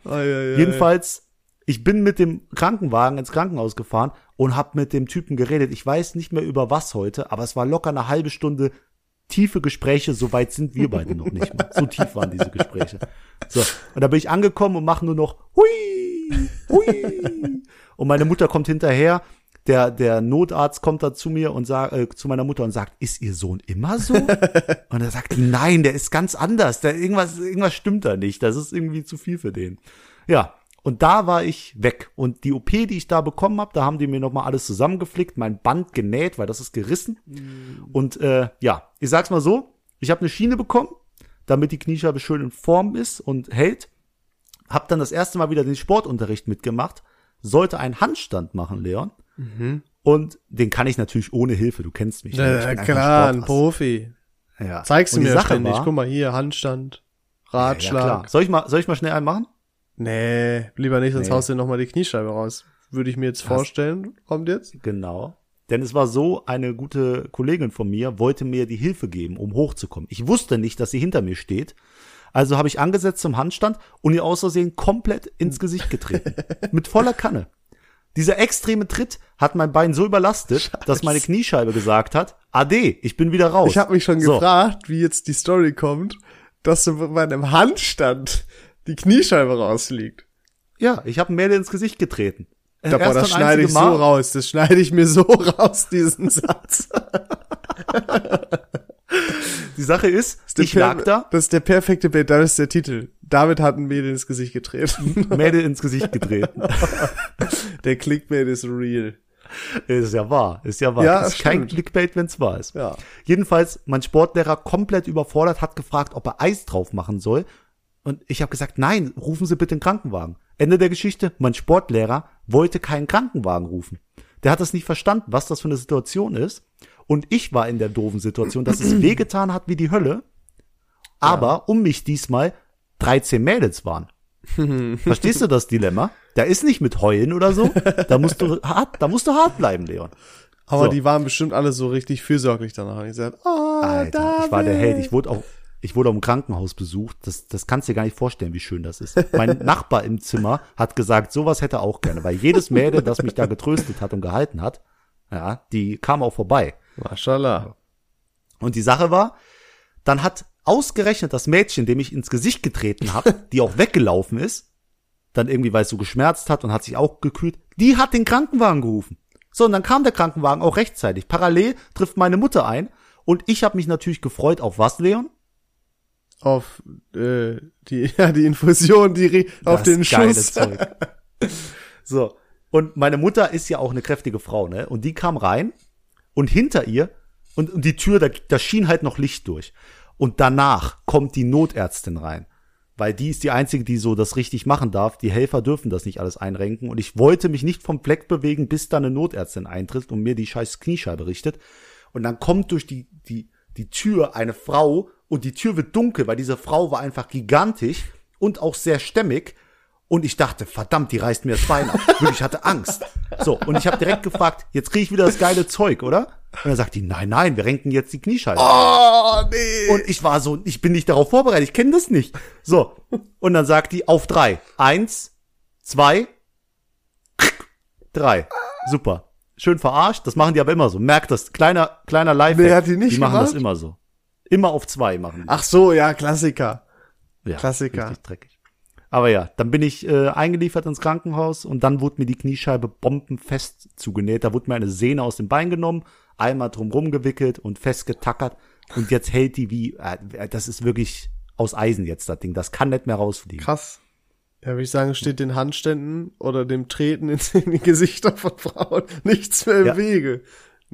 Jedenfalls, ich bin mit dem Krankenwagen ins Krankenhaus gefahren und hab mit dem Typen geredet. Ich weiß nicht mehr über was heute, aber es war locker eine halbe Stunde tiefe Gespräche, so weit sind wir beide noch nicht mal. So tief waren diese Gespräche. So, und da bin ich angekommen und mache nur noch hui, hui. Und meine Mutter kommt hinterher. Der, der Notarzt kommt da zu mir und sagt, äh, zu meiner Mutter und sagt, ist ihr Sohn immer so? und er sagt, nein, der ist ganz anders. Der, irgendwas, irgendwas stimmt da nicht. Das ist irgendwie zu viel für den. Ja, und da war ich weg. Und die OP, die ich da bekommen habe, da haben die mir nochmal alles zusammengeflickt, mein Band genäht, weil das ist gerissen. Und äh, ja, ich sag's mal so, ich habe eine Schiene bekommen, damit die Kniescheibe schön in Form ist und hält. hab dann das erste Mal wieder den Sportunterricht mitgemacht, sollte einen Handstand machen, Leon. Mhm. Und den kann ich natürlich ohne Hilfe, du kennst mich. ne? Ich Ja, klar, ein. Profi. Ja. Zeigst du mir Sache ständig. war- Guck mal hier, Handstand, Ja, ja, Ratschlag. klar. Soll ich mal, soll ich mal schnell einen machen? Nee, lieber nicht, sonst Nee. haust du noch mal die Kniescheibe raus. Würde ich mir jetzt vorstellen. Kommt jetzt? Genau. Denn es war so, eine gute Kollegin von mir wollte mir die Hilfe geben, um hochzukommen. Ich wusste nicht, dass sie hinter mir steht. Also habe ich angesetzt zum Handstand und ihr aus Versehen komplett ins Gesicht getreten. mit voller Kanne. Dieser extreme Tritt hat mein Bein so überlastet, dass meine Kniescheibe gesagt hat, Ade, ich bin wieder raus. Ich habe mich schon So. gefragt, wie jetzt die Story kommt, dass du bei einem Handstand die Kniescheibe rausfliegt. Ja, ich habe Mädel ins Gesicht getreten. Da, boah, Erst das schneide ich so Mal. raus. Das schneide ich mir so raus, diesen Satz. Die Sache ist, Der ich lag da, Das ist der perfekte Bild. Das ist der Titel. David hat ein Mädel ins Gesicht getreten. Mädel ins Gesicht getreten. der Clickbait ist real. Ist ja wahr, ist ja wahr. Ja, ist kein. Clickbait, wenn's wahr ist. Ja. Jedenfalls, mein Sportlehrer komplett überfordert, hat gefragt, ob er Eis drauf machen soll. Und ich habe gesagt, nein, rufen Sie bitte einen Krankenwagen. Ende der Geschichte, mein Sportlehrer wollte keinen Krankenwagen rufen. Der hat das nicht verstanden, was das für eine Situation ist. Und ich war in der doofen Situation, dass es wehgetan hat wie die Hölle. Aber um mich diesmal 13 Mädels waren. Verstehst du das Dilemma? Da ist nicht mit Heulen oder so. Da musst du hart, da musst du hart bleiben, Leon. Aber So. die waren bestimmt alle so richtig fürsorglich danach. Und gesagt, oh, Alter, ich war der David. Held. Ich wurde auch, ich wurde im Krankenhaus besucht. Das, das kannst du dir gar nicht vorstellen, wie schön das ist. Mein Nachbar im Zimmer hat gesagt, sowas hätte er auch gerne, weil jedes Mädel, das mich da getröstet hat und gehalten hat, ja, die kam auch vorbei. Mashallah. Und die Sache war, dann hat ausgerechnet das Mädchen, dem ich ins Gesicht getreten habe, die auch weggelaufen ist, dann irgendwie, weil es so geschmerzt hat und hat sich auch gekühlt, die hat den Krankenwagen gerufen. So, und dann kam der Krankenwagen auch rechtzeitig. Parallel trifft meine Mutter ein und ich habe mich natürlich gefreut auf was, Leon? Auf äh, die, ja, die Infusion, die auf Das den Schuss. Zeug. So. Und meine Mutter ist ja auch eine kräftige Frau, ne? Und die kam rein und hinter ihr und, und die Tür, da, da schien halt noch Licht durch. Und danach kommt die Notärztin rein. Weil die ist die einzige, die so das richtig machen darf. Die Helfer dürfen das nicht alles einrenken. Und ich wollte mich nicht vom Fleck bewegen, bis da eine Notärztin eintritt und mir die scheiß Kniescheibe richtet. Und dann kommt durch die, die, die Tür eine Frau und die Tür wird dunkel, weil diese Frau war einfach gigantisch und auch sehr stämmig. Und ich dachte, verdammt, die reißt mir das Bein ab. Wirklich, ich hatte Angst. So, und ich habe direkt gefragt, jetzt kriege ich wieder das geile Zeug, oder? Und dann sagt die, nein, nein, wir renken jetzt die Kniescheibe. Oh, nee. Und ich war so, ich bin nicht darauf vorbereitet, ich kenne das nicht. So, und dann sagt die auf drei. Eins, zwei, drei. Super. Schön verarscht, das machen die aber immer so. Merkt das, kleiner, kleiner live Nee, hat die nicht Die machen das gemacht? immer so. Immer auf zwei machen die. Ach so, ja, Klassiker. Ja, Klassiker. Richtig dreckig. Aber ja, dann bin ich äh, eingeliefert ins Krankenhaus und dann wurde mir die Kniescheibe bombenfest zugenäht. Da wurde mir eine Sehne aus dem Bein genommen, einmal drumrum gewickelt und festgetackert. Und jetzt hält die wie, äh, das ist wirklich aus Eisen jetzt, das Ding. Das kann nicht mehr rausfliegen. Krass. Ja, würde ich sagen, steht den Handständen oder dem Treten in die Gesichter von Frauen nichts mehr im Ja. Wege.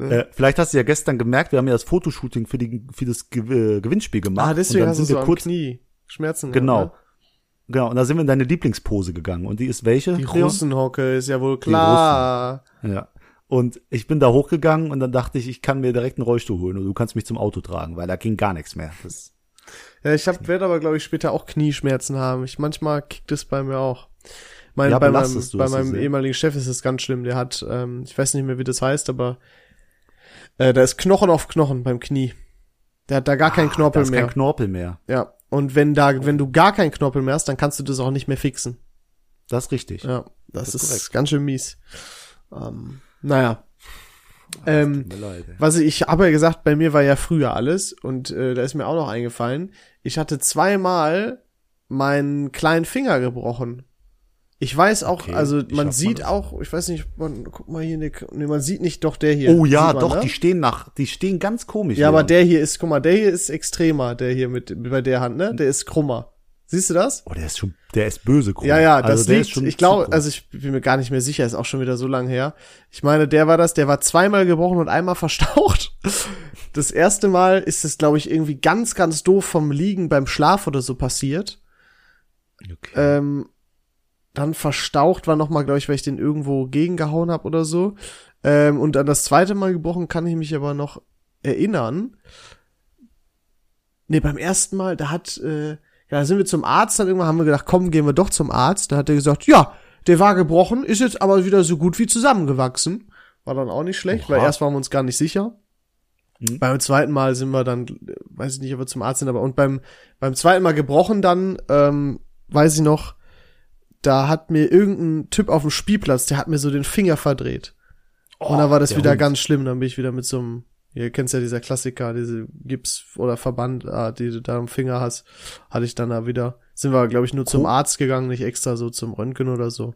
Äh, vielleicht hast du ja gestern gemerkt, wir haben ja das Fotoshooting für, die, für das äh, Gewinnspiel gemacht. Ah, deswegen und dann hast du sind so kurz, Knie Schmerzen Genau. gehabt, Genau, und da sind wir in deine Lieblingspose gegangen. Und die ist welche? ne? Die? Russenhocke ist ja wohl klar. Ja. Und ich bin da hochgegangen und dann dachte ich, ich kann mir direkt einen Rollstuhl holen und du kannst mich zum Auto tragen, weil da ging gar nichts mehr. Das, Ja, ich hab, werde aber, glaube ich, später auch Knieschmerzen haben. Ich, manchmal kickt es bei mir auch. Mein, Ja, bei meinem, bei meinem ehemaligen Chef ist es ganz schlimm. Der hat, ähm, ich weiß nicht mehr, wie das heißt, aber äh, da ist Knochen auf Knochen beim Knie. Der hat da gar keinen Ah, Knorpel da ist mehr. kein Knorpel mehr. ja. Und wenn da, wenn du gar keinen Knorpel mehr hast, dann kannst du das auch nicht mehr fixen. Das ist richtig. Ja, das, Das ist ist, ganz schön mies. Ähm, naja. Ähm, leid, ey. was ich, ich habe ja gesagt, bei mir war ja früher alles und äh, da ist mir auch noch eingefallen, ich hatte zweimal meinen kleinen Finger gebrochen. Ich weiß auch, Okay, also man sieht auch, ich weiß nicht, man, guck mal hier, ne, man sieht nicht doch der hier. Oh ja, man, doch, ne? die stehen nach, die stehen ganz komisch. Ja, aber Leon. der hier ist, guck mal, der hier ist extremer, der hier mit bei der Hand, ne? Der ist krummer. Siehst du das? Oh, der ist schon, der ist böse krumm. Ja, ja, das also liegt, ist schon ich glaube, also ich bin mir gar nicht mehr sicher, ist auch schon wieder so lang her. Ich meine, der war das, der war zweimal gebrochen und einmal verstaucht. Das erste Mal ist es, glaube ich, irgendwie ganz, ganz doof vom Liegen beim Schlaf oder so passiert. okay. Ähm, dann verstaucht war nochmal, glaube ich, weil ich den irgendwo gegengehauen habe oder so. Ähm, und an das zweite Mal gebrochen kann ich mich aber noch erinnern. Nee, beim ersten Mal, da hat, äh, ja, da sind wir zum Arzt, dann irgendwann haben wir gedacht, komm, gehen wir doch zum Arzt. Da hat er gesagt, ja, der war gebrochen, ist jetzt aber wieder so gut wie zusammengewachsen. War dann auch nicht schlecht, Oha. weil erst waren wir uns gar nicht sicher. Mhm. Beim zweiten Mal sind wir dann, weiß ich nicht, ob wir zum Arzt sind, aber und beim, beim zweiten Mal gebrochen dann, ähm, weiß ich noch, da hat mir irgendein Typ auf dem Spielplatz, der hat mir so den Finger verdreht. und dann war das der wieder Hund. ganz schlimm, dann bin ich wieder mit so einem, ihr kennt ja dieser Klassiker, diese Gips oder Verbandart, die du da am Finger hast, hatte ich dann da wieder, sind wir, glaube ich, nur zum Cool. Arzt gegangen, nicht extra so zum Röntgen oder so.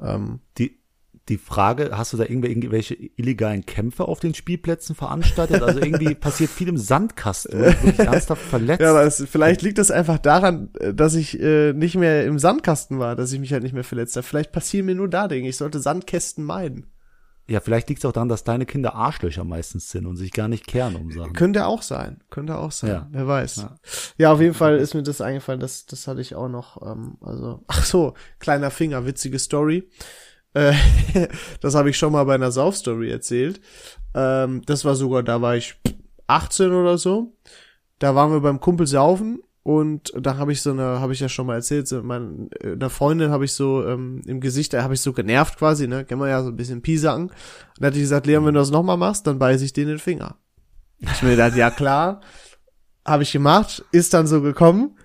Ähm, Die, die Frage, hast du da irgendwel- irgendwelche illegalen Kämpfe auf den Spielplätzen veranstaltet? Also irgendwie passiert viel im Sandkasten. Wirklich ernsthaft verletzt. Ja, aber es, vielleicht liegt das einfach daran, äh, dass ich äh, nicht mehr im Sandkasten war, dass ich mich halt nicht mehr verletzt habe. Vielleicht passieren mir nur da Dinge. Ich sollte Sandkästen meiden. Ja, vielleicht liegt es auch daran, dass deine Kinder Arschlöcher meistens sind und sich gar nicht kehren um Sachen. Könnte auch sein. Könnte auch sein. Ja. Wer weiß. Ja. Ja. auf jeden Fall ist mir das eingefallen. Das, das hatte ich auch noch. Ähm, also, ach so, kleiner Finger, witzige Story. Äh, das habe ich schon mal bei einer Sauf-Story erzählt. Ähm, das war sogar, da war ich 18 oder so. Da waren wir beim Kumpel saufen und da habe ich so eine, habe ich ja schon mal erzählt, so mein, äh, einer Freundin habe ich so ähm, im Gesicht, da habe ich so genervt quasi, ne, kennen wir ja so ein bisschen Piesacken. Und da hatte ich gesagt, Leon, wenn du das nochmal machst, dann beiß ich dir den Finger. Ich mir gedacht, ja klar, habe ich gemacht, ist dann so gekommen.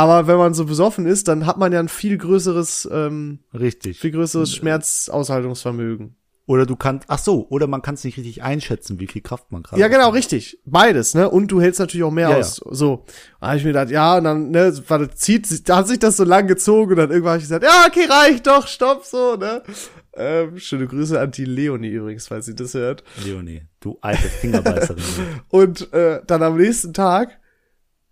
Aber wenn man so besoffen ist, dann hat man ja ein viel größeres, ähm, Richtig. viel größeres Schmerzaushaltungsvermögen. Oder du kannst, ach so, oder man kann es nicht richtig einschätzen, wie viel Kraft man gerade Ja, genau, hat. richtig. Beides, ne? Und du hältst natürlich auch mehr Ja, aus. So. Da habe ich mir gedacht, ja, und dann, ne, warte, zieht, sich- da hat sich das so lang gezogen und dann irgendwann habe ich gesagt, ja, okay, reicht doch, stopp, so, ne? Ähm, schöne Grüße an die Leonie übrigens, falls sie das hört. Leonie, du alte Fingerbeißerin. Und äh, dann am nächsten Tag,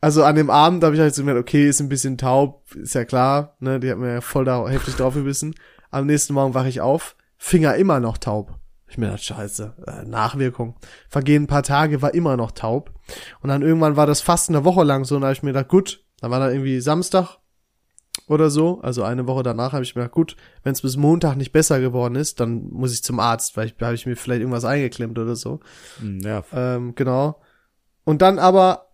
also an dem Abend, habe ich halt so gemerkt, okay, ist ein bisschen taub, ist ja klar, ne, die hat mir ja voll da heftig drauf gebissen. Am nächsten Morgen wache ich auf, Finger immer noch taub. Ich mir gedacht, scheiße, äh, Nachwirkung. Vergehen ein paar Tage, war immer noch taub. Und dann irgendwann war das fast eine Woche lang so, und da habe ich mir gedacht, gut, dann war da irgendwie Samstag oder so, also eine Woche danach habe ich mir gedacht, gut, wenn es bis Montag nicht besser geworden ist, dann muss ich zum Arzt, weil ich habe ich mir vielleicht irgendwas eingeklemmt oder so. Hm, ja, Ähm, genau. Und dann aber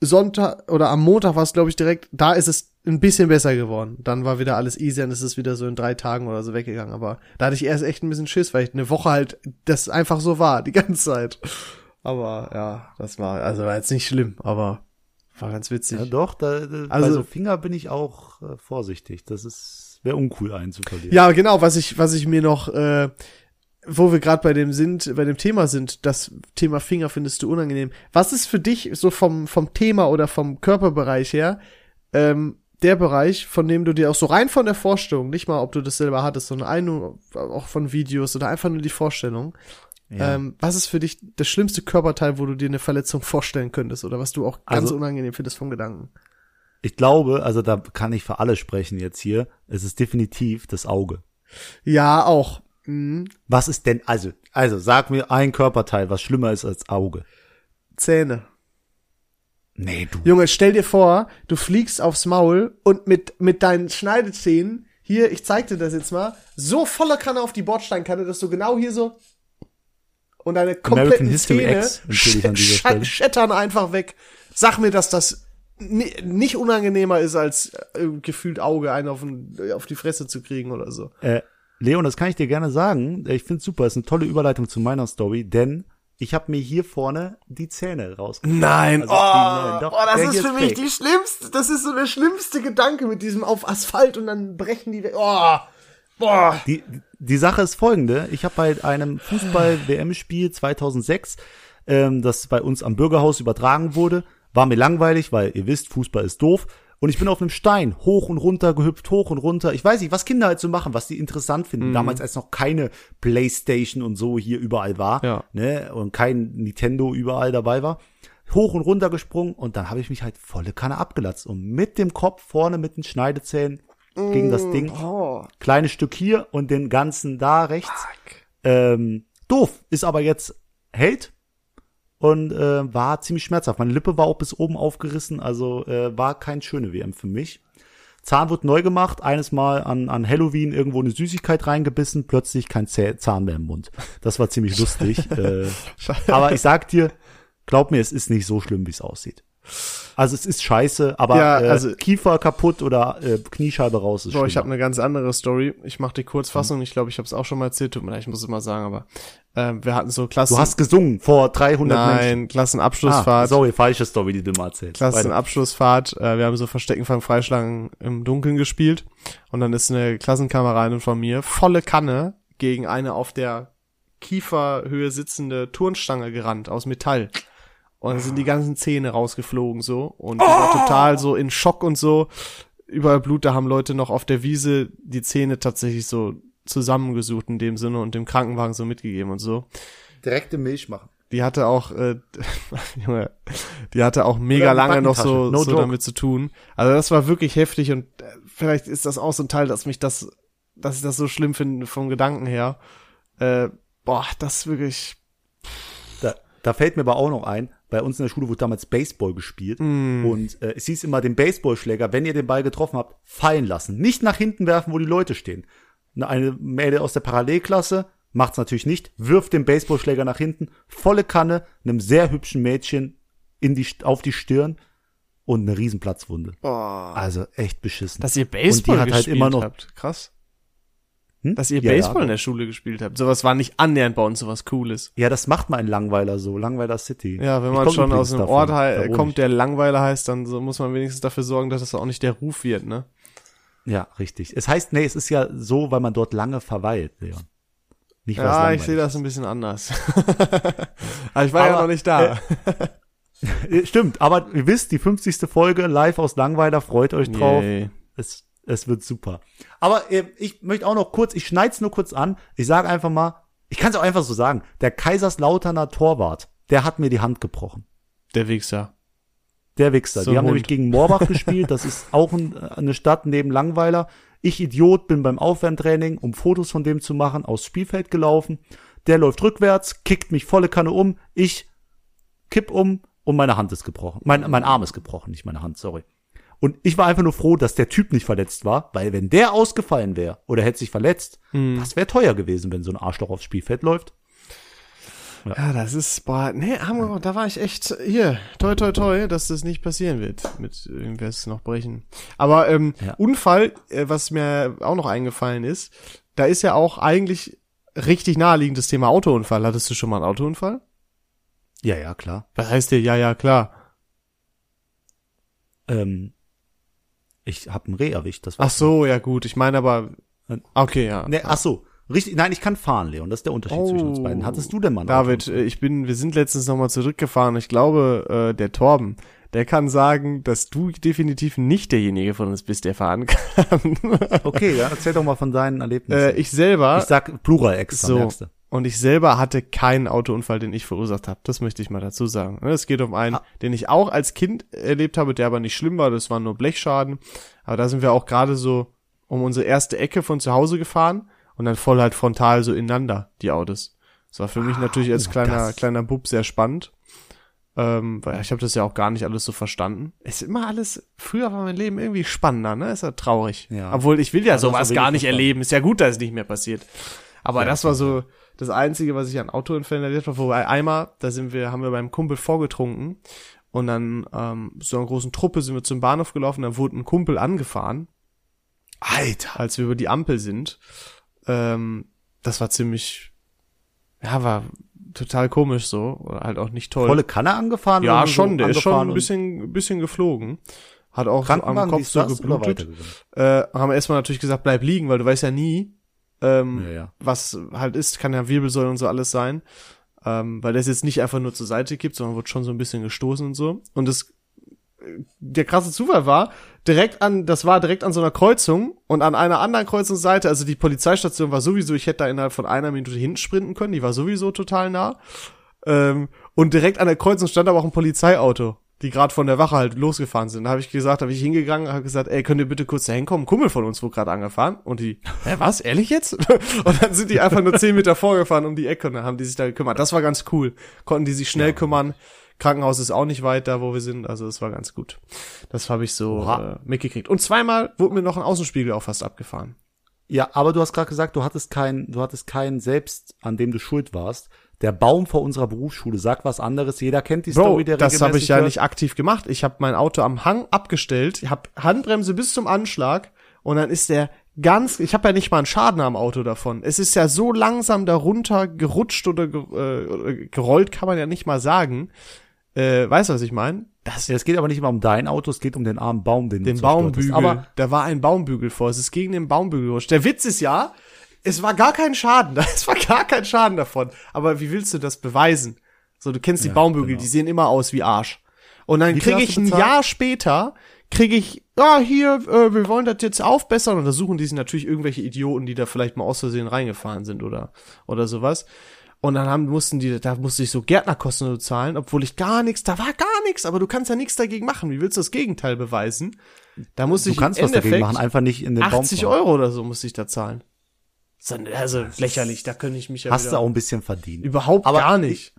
Sonntag oder am Montag war es, glaube ich, direkt, da ist es ein bisschen besser geworden. Dann war wieder alles easy und es ist wieder so in drei Tagen oder so weggegangen. Aber da hatte ich erst echt ein bisschen Schiss, weil ich eine Woche halt das einfach so war, die ganze Zeit. Aber ja, das war, also war jetzt nicht schlimm, aber war ganz witzig. ja doch, da, da, bei Also- so Finger bin ich auch äh, vorsichtig. Das ist, wäre uncool, einen zu verlieren. Ja, genau, was ich, was ich mir noch, äh, wo wir gerade bei dem sind, bei dem Thema sind, das Thema Finger findest du unangenehm. Was ist für dich so vom, vom Thema oder vom Körperbereich her, ähm, der Bereich, von dem du dir auch so rein von der Vorstellung, nicht mal, ob du das selber hattest, sondern ein, auch von Videos oder einfach nur die Vorstellung, Ja. ähm, was ist für dich das schlimmste Körperteil, wo du dir eine Verletzung vorstellen könntest oder was du auch ganz Also- unangenehm findest vom Gedanken? Ich glaube, also da kann ich für alle sprechen jetzt hier. Es ist definitiv das Auge. Ja, auch. Mhm. Was ist denn, also, also sag mir ein Körperteil, was schlimmer ist als Auge. Zähne. Nee, du. Junge, stell dir vor, du fliegst aufs Maul und mit, mit deinen Schneidezähnen, hier, ich zeig dir das jetzt mal, so voller Kanne auf die Bordsteinkanne, dass du genau hier so und deine kompletten Zähne sch Stelle. schettern einfach weg. Sag mir, dass das ni nicht unangenehmer ist, als äh, gefühlt Auge einen auf, den, auf die Fresse zu kriegen oder so. Äh, Leon, das kann ich dir gerne sagen. Ich finde super, ist eine tolle Überleitung zu meiner Story, denn ich habe mir hier vorne die Zähne rausgeschnitten. Nein, Also neuen. Doch, oh, das ist für mich fake. die schlimmste, das ist so der schlimmste Gedanke mit diesem auf Asphalt und dann brechen die. Oh, boah. Die, die Sache ist folgende. Ich habe bei einem Fußball-WM-Spiel 2006, ähm, das bei uns am Bürgerhaus übertragen wurde, war mir langweilig, weil ihr wisst, Fußball ist doof. Und ich bin auf einem Stein hoch und runter gehüpft, hoch und runter. Ich weiß nicht, was Kinder halt so machen, was die interessant finden. Damals, als noch keine Playstation und so hier überall war, Ja. ne, und kein Nintendo überall dabei war. Hoch und runter gesprungen und dann habe ich mich halt volle Kanne abgelatzt und mit dem Kopf vorne mit den Schneidezähnen gegen das Ding Oh, kleines Stück hier und den ganzen da rechts. Ähm, doof, ist aber jetzt hält und äh, war ziemlich schmerzhaft. Meine Lippe war auch bis oben aufgerissen, also äh, war kein schöne WM für mich. Zahn wird neu gemacht, eines Mal an, an Halloween irgendwo eine Süßigkeit reingebissen, plötzlich kein Zäh Zahn mehr im Mund. Das war ziemlich lustig. äh, aber ich sag dir, glaub mir, es ist nicht so schlimm, wie es aussieht. Also es ist scheiße, aber Ja, äh, also- Kiefer kaputt oder äh, Kniescheibe raus ist Boah, ich schlimmer. habe eine ganz andere Story. Ich mache die Kurzfassung. Ich glaube, ich habe es auch schon mal erzählt. Tut mir leid, ich muss es mal sagen, aber ähm, wir hatten so Klassen. Du hast gesungen vor 300 Menschen. Nein, Klassenabschlussfahrt. Ah, sorry, falsche Story, die du mal erzählst. Klassenabschlussfahrt. Äh, wir haben so Verstecken von Freischlagen im Dunkeln gespielt. Und dann ist eine Klassenkameradin von mir volle Kanne gegen eine auf der Kieferhöhe sitzende Turnstange gerannt aus Metall. Und dann sind die ganzen Zähne rausgeflogen so. Und die war total so in Schock und so. Überall Blut, da haben Leute noch auf der Wiese die Zähne tatsächlich so zusammengesucht in dem Sinne und dem Krankenwagen so mitgegeben und so. Direkte Milch machen. Die hatte auch, äh, Junge, die hatte auch mega lange noch so. No so joke. damit zu tun. Also das war wirklich heftig und äh, vielleicht ist das auch so ein Teil, dass mich das, dass ich das so schlimm finde vom Gedanken her. Äh, boah, das ist wirklich, Da, fällt mir aber auch noch ein, bei uns in der Schule wurde damals Baseball gespielt Mm. und äh, es hieß immer den Baseballschläger, wenn ihr den Ball getroffen habt, fallen lassen. Nicht nach hinten werfen, wo die Leute stehen. Eine- Eine Mädel aus der Parallelklasse macht's natürlich nicht, wirft den Baseballschläger nach hinten, volle Kanne, einem sehr hübschen Mädchen in die, auf die Stirn und eine riesen Platzwunde. boah, Also echt beschissen. dass ihr Und die Baseball hat halt gespielt immer noch- habt. Krass. Hm? Dass ihr Ja, Baseball ja. in der Schule gespielt habt. Sowas war nicht annähernd bei uns sowas Cooles. Ja, das macht man in Langweiler so, Langweiler City. Ja, wenn man schon aus einem davon, Ort kommt, der Langweiler heißt, dann so muss man wenigstens dafür sorgen, dass das auch nicht der Ruf wird, ne? Ja, richtig. Es heißt, nee, es ist ja so, weil man dort lange verweilt, Leon. Nicht, Ja, ich sehe das ein bisschen anders. Aber ich war ja Aber, noch nicht da. Äh, Stimmt, aber ihr wisst, die 50. Folge live aus Langweiler, freut euch drauf. Yay. Es, es wird super. Aber äh, ich möchte auch noch kurz, ich schneid's nur kurz an. Ich sage einfach mal, ich kann es auch einfach so sagen, der Kaiserslauterner Torwart, der hat mir die Hand gebrochen. Der Wichser. Der Wichser. So die haben nämlich Hund. gegen Moorbach gespielt. Das ist auch ein, eine Stadt neben Langweiler. Ich Idiot bin beim Aufwärmtraining, um Fotos von dem zu machen, aufs Spielfeld gelaufen. Der läuft rückwärts, kickt mich volle Kanne um. Ich kipp um und meine Hand ist gebrochen. Mein, mein Arm ist gebrochen, nicht meine Hand, sorry. Und ich war einfach nur froh, dass der Typ nicht verletzt war, weil wenn der ausgefallen wäre oder hätte sich verletzt, Hm. das wäre teuer gewesen, wenn so ein Arschloch aufs Spielfeld läuft. Ja, das ist, boah, nee, wir, da war ich echt, hier, toi, toi, toi, dass das nicht passieren wird, mit irgendwas noch brechen. Aber, ähm, Ja. Unfall, äh, was mir auch noch eingefallen ist, da ist ja auch eigentlich richtig naheliegendes Thema Autounfall. Hattest du schon mal einen Autounfall? Ja, ja, klar. Was heißt dir, ja, ja, klar. Ähm, ich hab ein Reh erwischt, das Ach so, ja gut, ich meine aber, okay, ja. Ne, ach so. Richtig, nein, ich kann fahren, Leon. Das ist der Unterschied zwischen uns beiden. Hattest du denn mal David, Autounfall? äh, ich bin, wir sind letztens nochmal zurückgefahren. Ich glaube, äh, der Torben, der kann sagen, dass du definitiv nicht derjenige von uns bist, der fahren kann. Okay, ja, erzähl doch mal von deinen Erlebnissen. äh, ich selber, ich sag Plural extra, so. Und ich selber hatte keinen Autounfall, den ich verursacht habe. Das möchte ich mal dazu sagen. Ne, Es geht um einen, Ah. den ich auch als Kind erlebt habe, der aber nicht schlimm war. Das war nur Blechschaden. Aber da sind wir auch gerade so um unsere erste Ecke von zu Hause gefahren und dann voll halt frontal so ineinander, die Autos. Das war für mich natürlich als oh, kleiner, das- kleiner Bub sehr spannend. Ähm, weil ich habe das ja auch gar nicht alles so verstanden. Es ist immer alles, früher war mein Leben irgendwie spannender, ne? Ist ja traurig. Ja. Obwohl ich will ja Also sowas so gar nicht verstanden. erleben. Ist ja gut, dass es nicht mehr passiert. Aber Ja, das war so das Einzige, was ich an Autounfällen erlebt habe. Wobei einmal, da sind wir, haben wir beim Kumpel vorgetrunken und dann ähm, so einer großen Truppe sind wir zum Bahnhof gelaufen, dann wurde ein Kumpel angefahren, Alter. als wir über die Ampel sind. Ähm, das war ziemlich, ja, war total komisch so, oder halt auch nicht toll. Volle Kanne angefahren? ja, oder so schon, der ist schon ein bisschen, bisschen geflogen. Hat auch so am Kopf so geblutet. Äh, haben wir erstmal natürlich gesagt, bleib liegen, weil du weißt ja nie, ähm, Ja, ja. was halt ist, kann ja Wirbelsäule und so alles sein. Ähm, weil es jetzt nicht einfach nur zur Seite kippt, sondern wird schon so ein bisschen gestoßen und so. Und das, der krasse Zufall war, direkt an, das war direkt an so einer Kreuzung und an einer anderen Kreuzungsseite, also die Polizeistation war sowieso, ich hätte da innerhalb von einer Minute hinten sprinten können, die war sowieso total nah. Ähm, und direkt an der Kreuzung stand aber auch ein Polizeiauto, die gerade von der Wache halt losgefahren sind. Da habe ich gesagt, habe ich hingegangen, habe gesagt, ey, könnt ihr bitte kurz da hinkommen? Ein Kumpel von uns wurde gerade angefahren. Und die, hä, was, ehrlich jetzt? und dann sind die einfach nur zehn Meter vorgefahren um die Ecke und dann haben die sich da gekümmert. Das war ganz cool. Konnten die sich schnell kümmern. Krankenhaus ist auch nicht weit da, wo wir sind, also das war ganz gut. Das habe ich so äh, mitgekriegt. Und zweimal wurde mir noch ein Außenspiegel auch fast abgefahren. Ja, aber du hast gerade gesagt, du hattest keinen, du hattest keinen selbst, an dem du schuld warst. Der Baum vor unserer Berufsschule sagt was anderes. Jeder kennt die Bro, Story, der das habe ich ja hört. nicht aktiv gemacht. Ich habe mein Auto am Hang abgestellt, ich habe Handbremse bis zum Anschlag und dann ist der ganz, ich habe ja nicht mal einen Schaden am Auto davon. Es ist ja so langsam darunter gerutscht oder äh, gerollt, kann man ja nicht mal sagen. Äh, weißt du, was ich meine? Das Ja, es geht aber nicht immer um dein Auto, es geht um den armen Baum, den, den du hast. Baumbügel. Aber da war ein Baumbügel vor. Es ist gegen den Baumbügel gerutscht. Der Witz ist ja, es war gar kein Schaden. Es war gar kein Schaden davon. Aber wie willst du das beweisen? So, du kennst die Ja, Baumbügel, genau. die sehen immer aus wie Arsch. Und dann kriege ich ein? Jahr später, kriege ich, ja, hier, äh, wir wollen das jetzt aufbessern. Und da suchen die sich natürlich irgendwelche Idioten, die da vielleicht mal aus Versehen reingefahren sind oder, oder sowas. Und dann haben, mussten die, da musste ich so Gärtnerkosten zahlen, obwohl ich gar nichts, da war gar nichts, aber du kannst ja nichts dagegen machen. Wie willst du das Gegenteil beweisen? Da musste du ich kannst im was dagegen Endeffekt machen, einfach nicht in den Baum 80 fahren. Euro oder so musste ich da zahlen. So, Also lächerlich, da könnte ich mich ja Hast du auch ein bisschen verdient. überhaupt Aber gar nicht.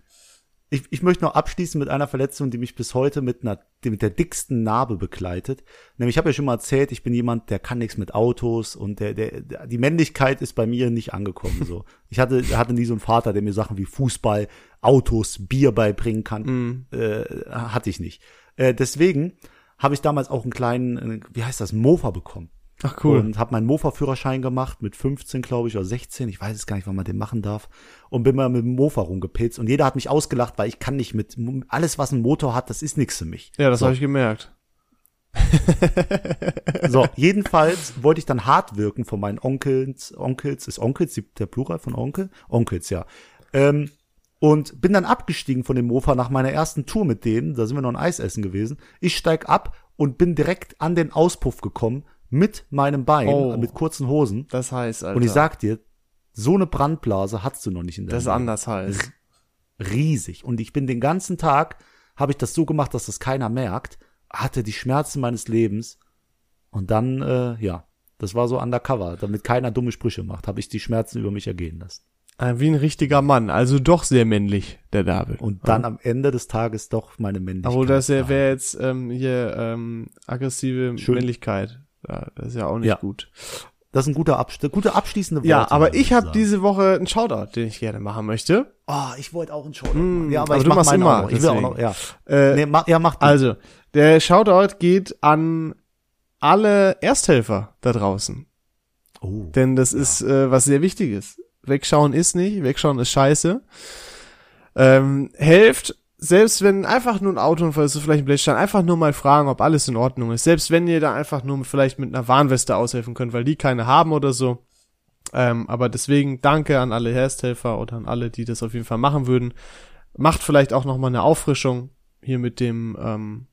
Ich, ich möchte noch abschließen mit einer Verletzung, die mich bis heute mit einer mit der dicksten Narbe begleitet. Nämlich, ich habe ja schon mal erzählt, ich bin jemand, der kann nichts mit Autos und der, der, die Männlichkeit ist bei mir nicht angekommen. So, ich hatte hatte nie so einen Vater, der mir Sachen wie Fußball, Autos, Bier beibringen kann. Äh, hatte ich nicht. Äh, deswegen habe ich damals auch einen kleinen, äh, wie heißt das, Mofa bekommen. Ach cool. Und habe meinen Mofa-Führerschein gemacht mit 15, glaube ich, oder 16. Ich weiß es gar nicht, wann man den machen darf. Und bin mal mit dem Mofa rumgepitzt. Und jeder hat mich ausgelacht, weil ich kann nicht mit alles, was einen Motor hat, das ist nichts für mich. ja, das so. habe ich gemerkt. So, jedenfalls wollte ich dann hart wirken von meinen Onkels. Onkels ist Onkels der Plural von Onkel? Onkels, ja. Ähm, und bin dann abgestiegen von dem Mofa nach meiner ersten Tour mit denen. Da sind wir noch ein Eis essen gewesen. Ich steig ab und bin direkt an den Auspuff gekommen mit meinem Bein, Oh. mit kurzen Hosen. Das heißt, Alter, Und ich sag dir, so eine Brandblase hattest du noch nicht in der das ist anders heißt. riesig. Und ich bin den ganzen Tag, habe ich das so gemacht, dass das keiner merkt, hatte die Schmerzen meines Lebens. Und dann, äh, ja, das war so undercover, damit keiner dumme Sprüche macht, habe ich die Schmerzen über mich ergehen lassen. Äh, Wie ein richtiger Mann, also doch sehr männlich, der David. Und dann am Ende des Tages doch meine Männlichkeit. Obwohl das da. wäre jetzt ähm, hier ähm, aggressive Schön. Männlichkeit. Ja, das ist ja auch nicht Ja. gut. Das ist ein guter Abschluss, gute abschließende Worte. Ja, aber ich habe diese Woche einen Shoutout, den ich gerne machen möchte. Oh, ich wollte auch einen Shoutout Mm, machen. Ja, aber aber ich du mach machst immer, auch noch. Ich will auch noch, ja. Äh, Nee, mach, ja, mach du. Also, der Shoutout geht an alle Ersthelfer da draußen. oh. Denn das ist äh, was sehr Wichtiges. Wegschauen ist nicht, wegschauen ist scheiße. Ähm, helft, selbst wenn einfach nur ein Autounfall ist, vielleicht ein Blechstein, einfach nur mal fragen, ob alles in Ordnung ist. Selbst wenn ihr da einfach nur vielleicht mit einer Warnweste aushelfen könnt, weil die keine haben oder so. Ähm, aber deswegen danke an alle Ersthelfer oder an alle, die das auf jeden Fall machen würden. Macht vielleicht auch noch mal eine Auffrischung hier mit dem ähm,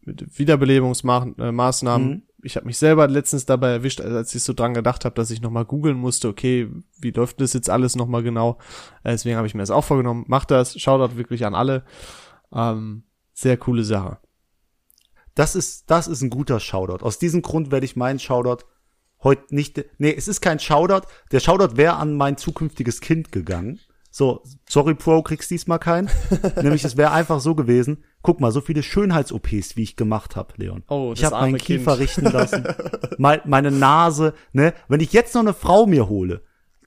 mit Wiederbelebungsmaßnahmen. Äh. Mhm. Ich habe mich selber letztens dabei erwischt, als ich so dran gedacht habe, dass ich noch mal googeln musste, okay, wie läuft das jetzt alles noch mal genau? Äh, Deswegen habe ich mir das auch vorgenommen. Macht das, Shoutout wirklich an alle. Ähm, sehr coole Sache. Das ist, das ist ein guter Shoutout. Aus diesem Grund werde ich meinen Shoutout heute nicht, nee, es ist kein Shoutout. Der Shoutout wäre an mein zukünftiges Kind gegangen. So, sorry Pro, kriegst diesmal keinen. Nämlich, es wäre einfach so gewesen. Guck mal, so viele Schönheits-OPs, wie ich gemacht habe, Leon. Oh, ich habe meinen Kiefer Kind. richten lassen, mein, meine Nase, ne? Wenn ich jetzt noch eine Frau mir hole,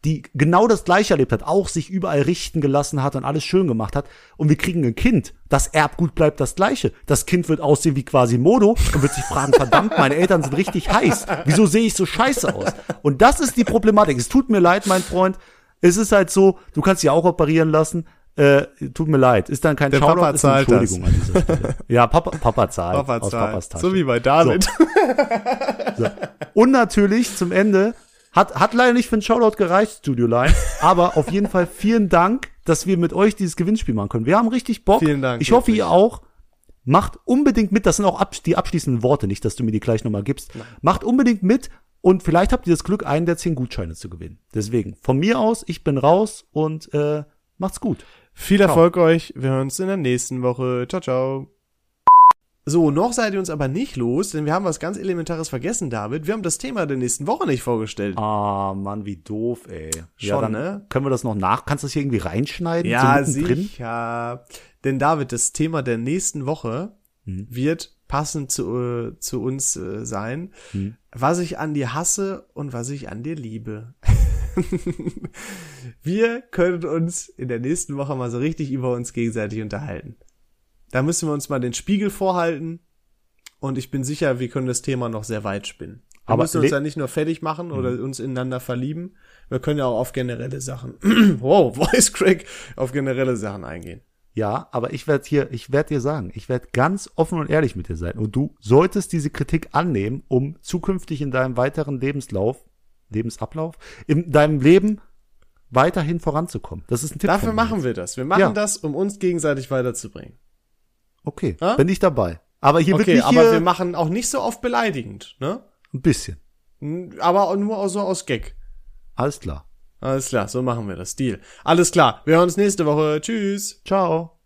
die genau das gleiche erlebt hat, auch sich überall richten gelassen hat und alles schön gemacht hat, und wir kriegen ein Kind, das Erbgut bleibt das gleiche. Das Kind wird aussehen wie quasi Modo und wird sich fragen, verdammt, meine Eltern sind richtig heiß. Wieso sehe ich so scheiße aus? Und das ist die Problematik. Es tut mir leid, mein Freund. Es ist halt so, du kannst dich auch operieren lassen. Äh, tut mir leid. Ist dann kein Der Shoutout, Papa ist eine zahlt das. Entschuldigung an dieser Stelle. Ja, Papa, Papa zahlt. Papa aus zahlt. Papas Tasche. So wie bei David. Und natürlich zum Ende, hat, hat leider nicht für einen Shoutout gereicht, Studio Line, aber auf jeden Fall vielen Dank, dass wir mit euch dieses Gewinnspiel machen können. Wir haben richtig Bock. Vielen Dank, Ich hoffe, wirklich. ihr auch. Macht unbedingt mit, das sind auch abs die abschließenden Worte, nicht, dass du mir die gleich nochmal gibst. Macht unbedingt mit und vielleicht habt ihr das Glück, einen der zehn Gutscheine zu gewinnen. Deswegen, von mir aus, ich bin raus und äh, macht's gut. Viel Erfolg euch. Wir hören uns in der nächsten Woche. Ciao, ciao. So, noch seid ihr uns aber nicht los, denn wir haben was ganz Elementares vergessen, David. Wir haben das Thema der nächsten Woche nicht vorgestellt. Ah, Mann, wie doof, ey. ja, Schon, dann ne? Können wir das noch nach? Kannst du das hier irgendwie reinschneiden? Ja, so sicher. Denn David, das Thema der nächsten Woche Hm. wird passend zu, äh, zu uns äh, sein, Hm. was ich an dir hasse und was ich an dir liebe. wir können uns in der nächsten Woche mal so richtig über uns gegenseitig unterhalten. Da müssen wir uns mal den Spiegel vorhalten und ich bin sicher, wir können das Thema noch sehr weit spinnen. Wir Aber müssen uns ja nicht nur fertig machen oder uns ineinander verlieben. Wir können ja auch auf generelle Sachen, wow, Voice Crack, auf generelle Sachen eingehen. Ja, aber ich werde hier, ich werde dir sagen, ich werde ganz offen und ehrlich mit dir sein. Und du solltest diese Kritik annehmen, um zukünftig in deinem weiteren Lebenslauf, Lebensablauf, in deinem Leben weiterhin voranzukommen. Das ist ein Tipp. Dafür machen jetzt. wir das. Wir machen Ja. das, um uns gegenseitig weiterzubringen. Okay, Ja? bin ich dabei. Aber hier Okay, wird aber hier wir machen auch nicht so oft beleidigend, ne? ein bisschen. Aber nur so aus Gag. Alles klar. Alles klar, so machen wir das. Deal. Alles klar. Wir hören uns nächste Woche. Tschüss. Ciao.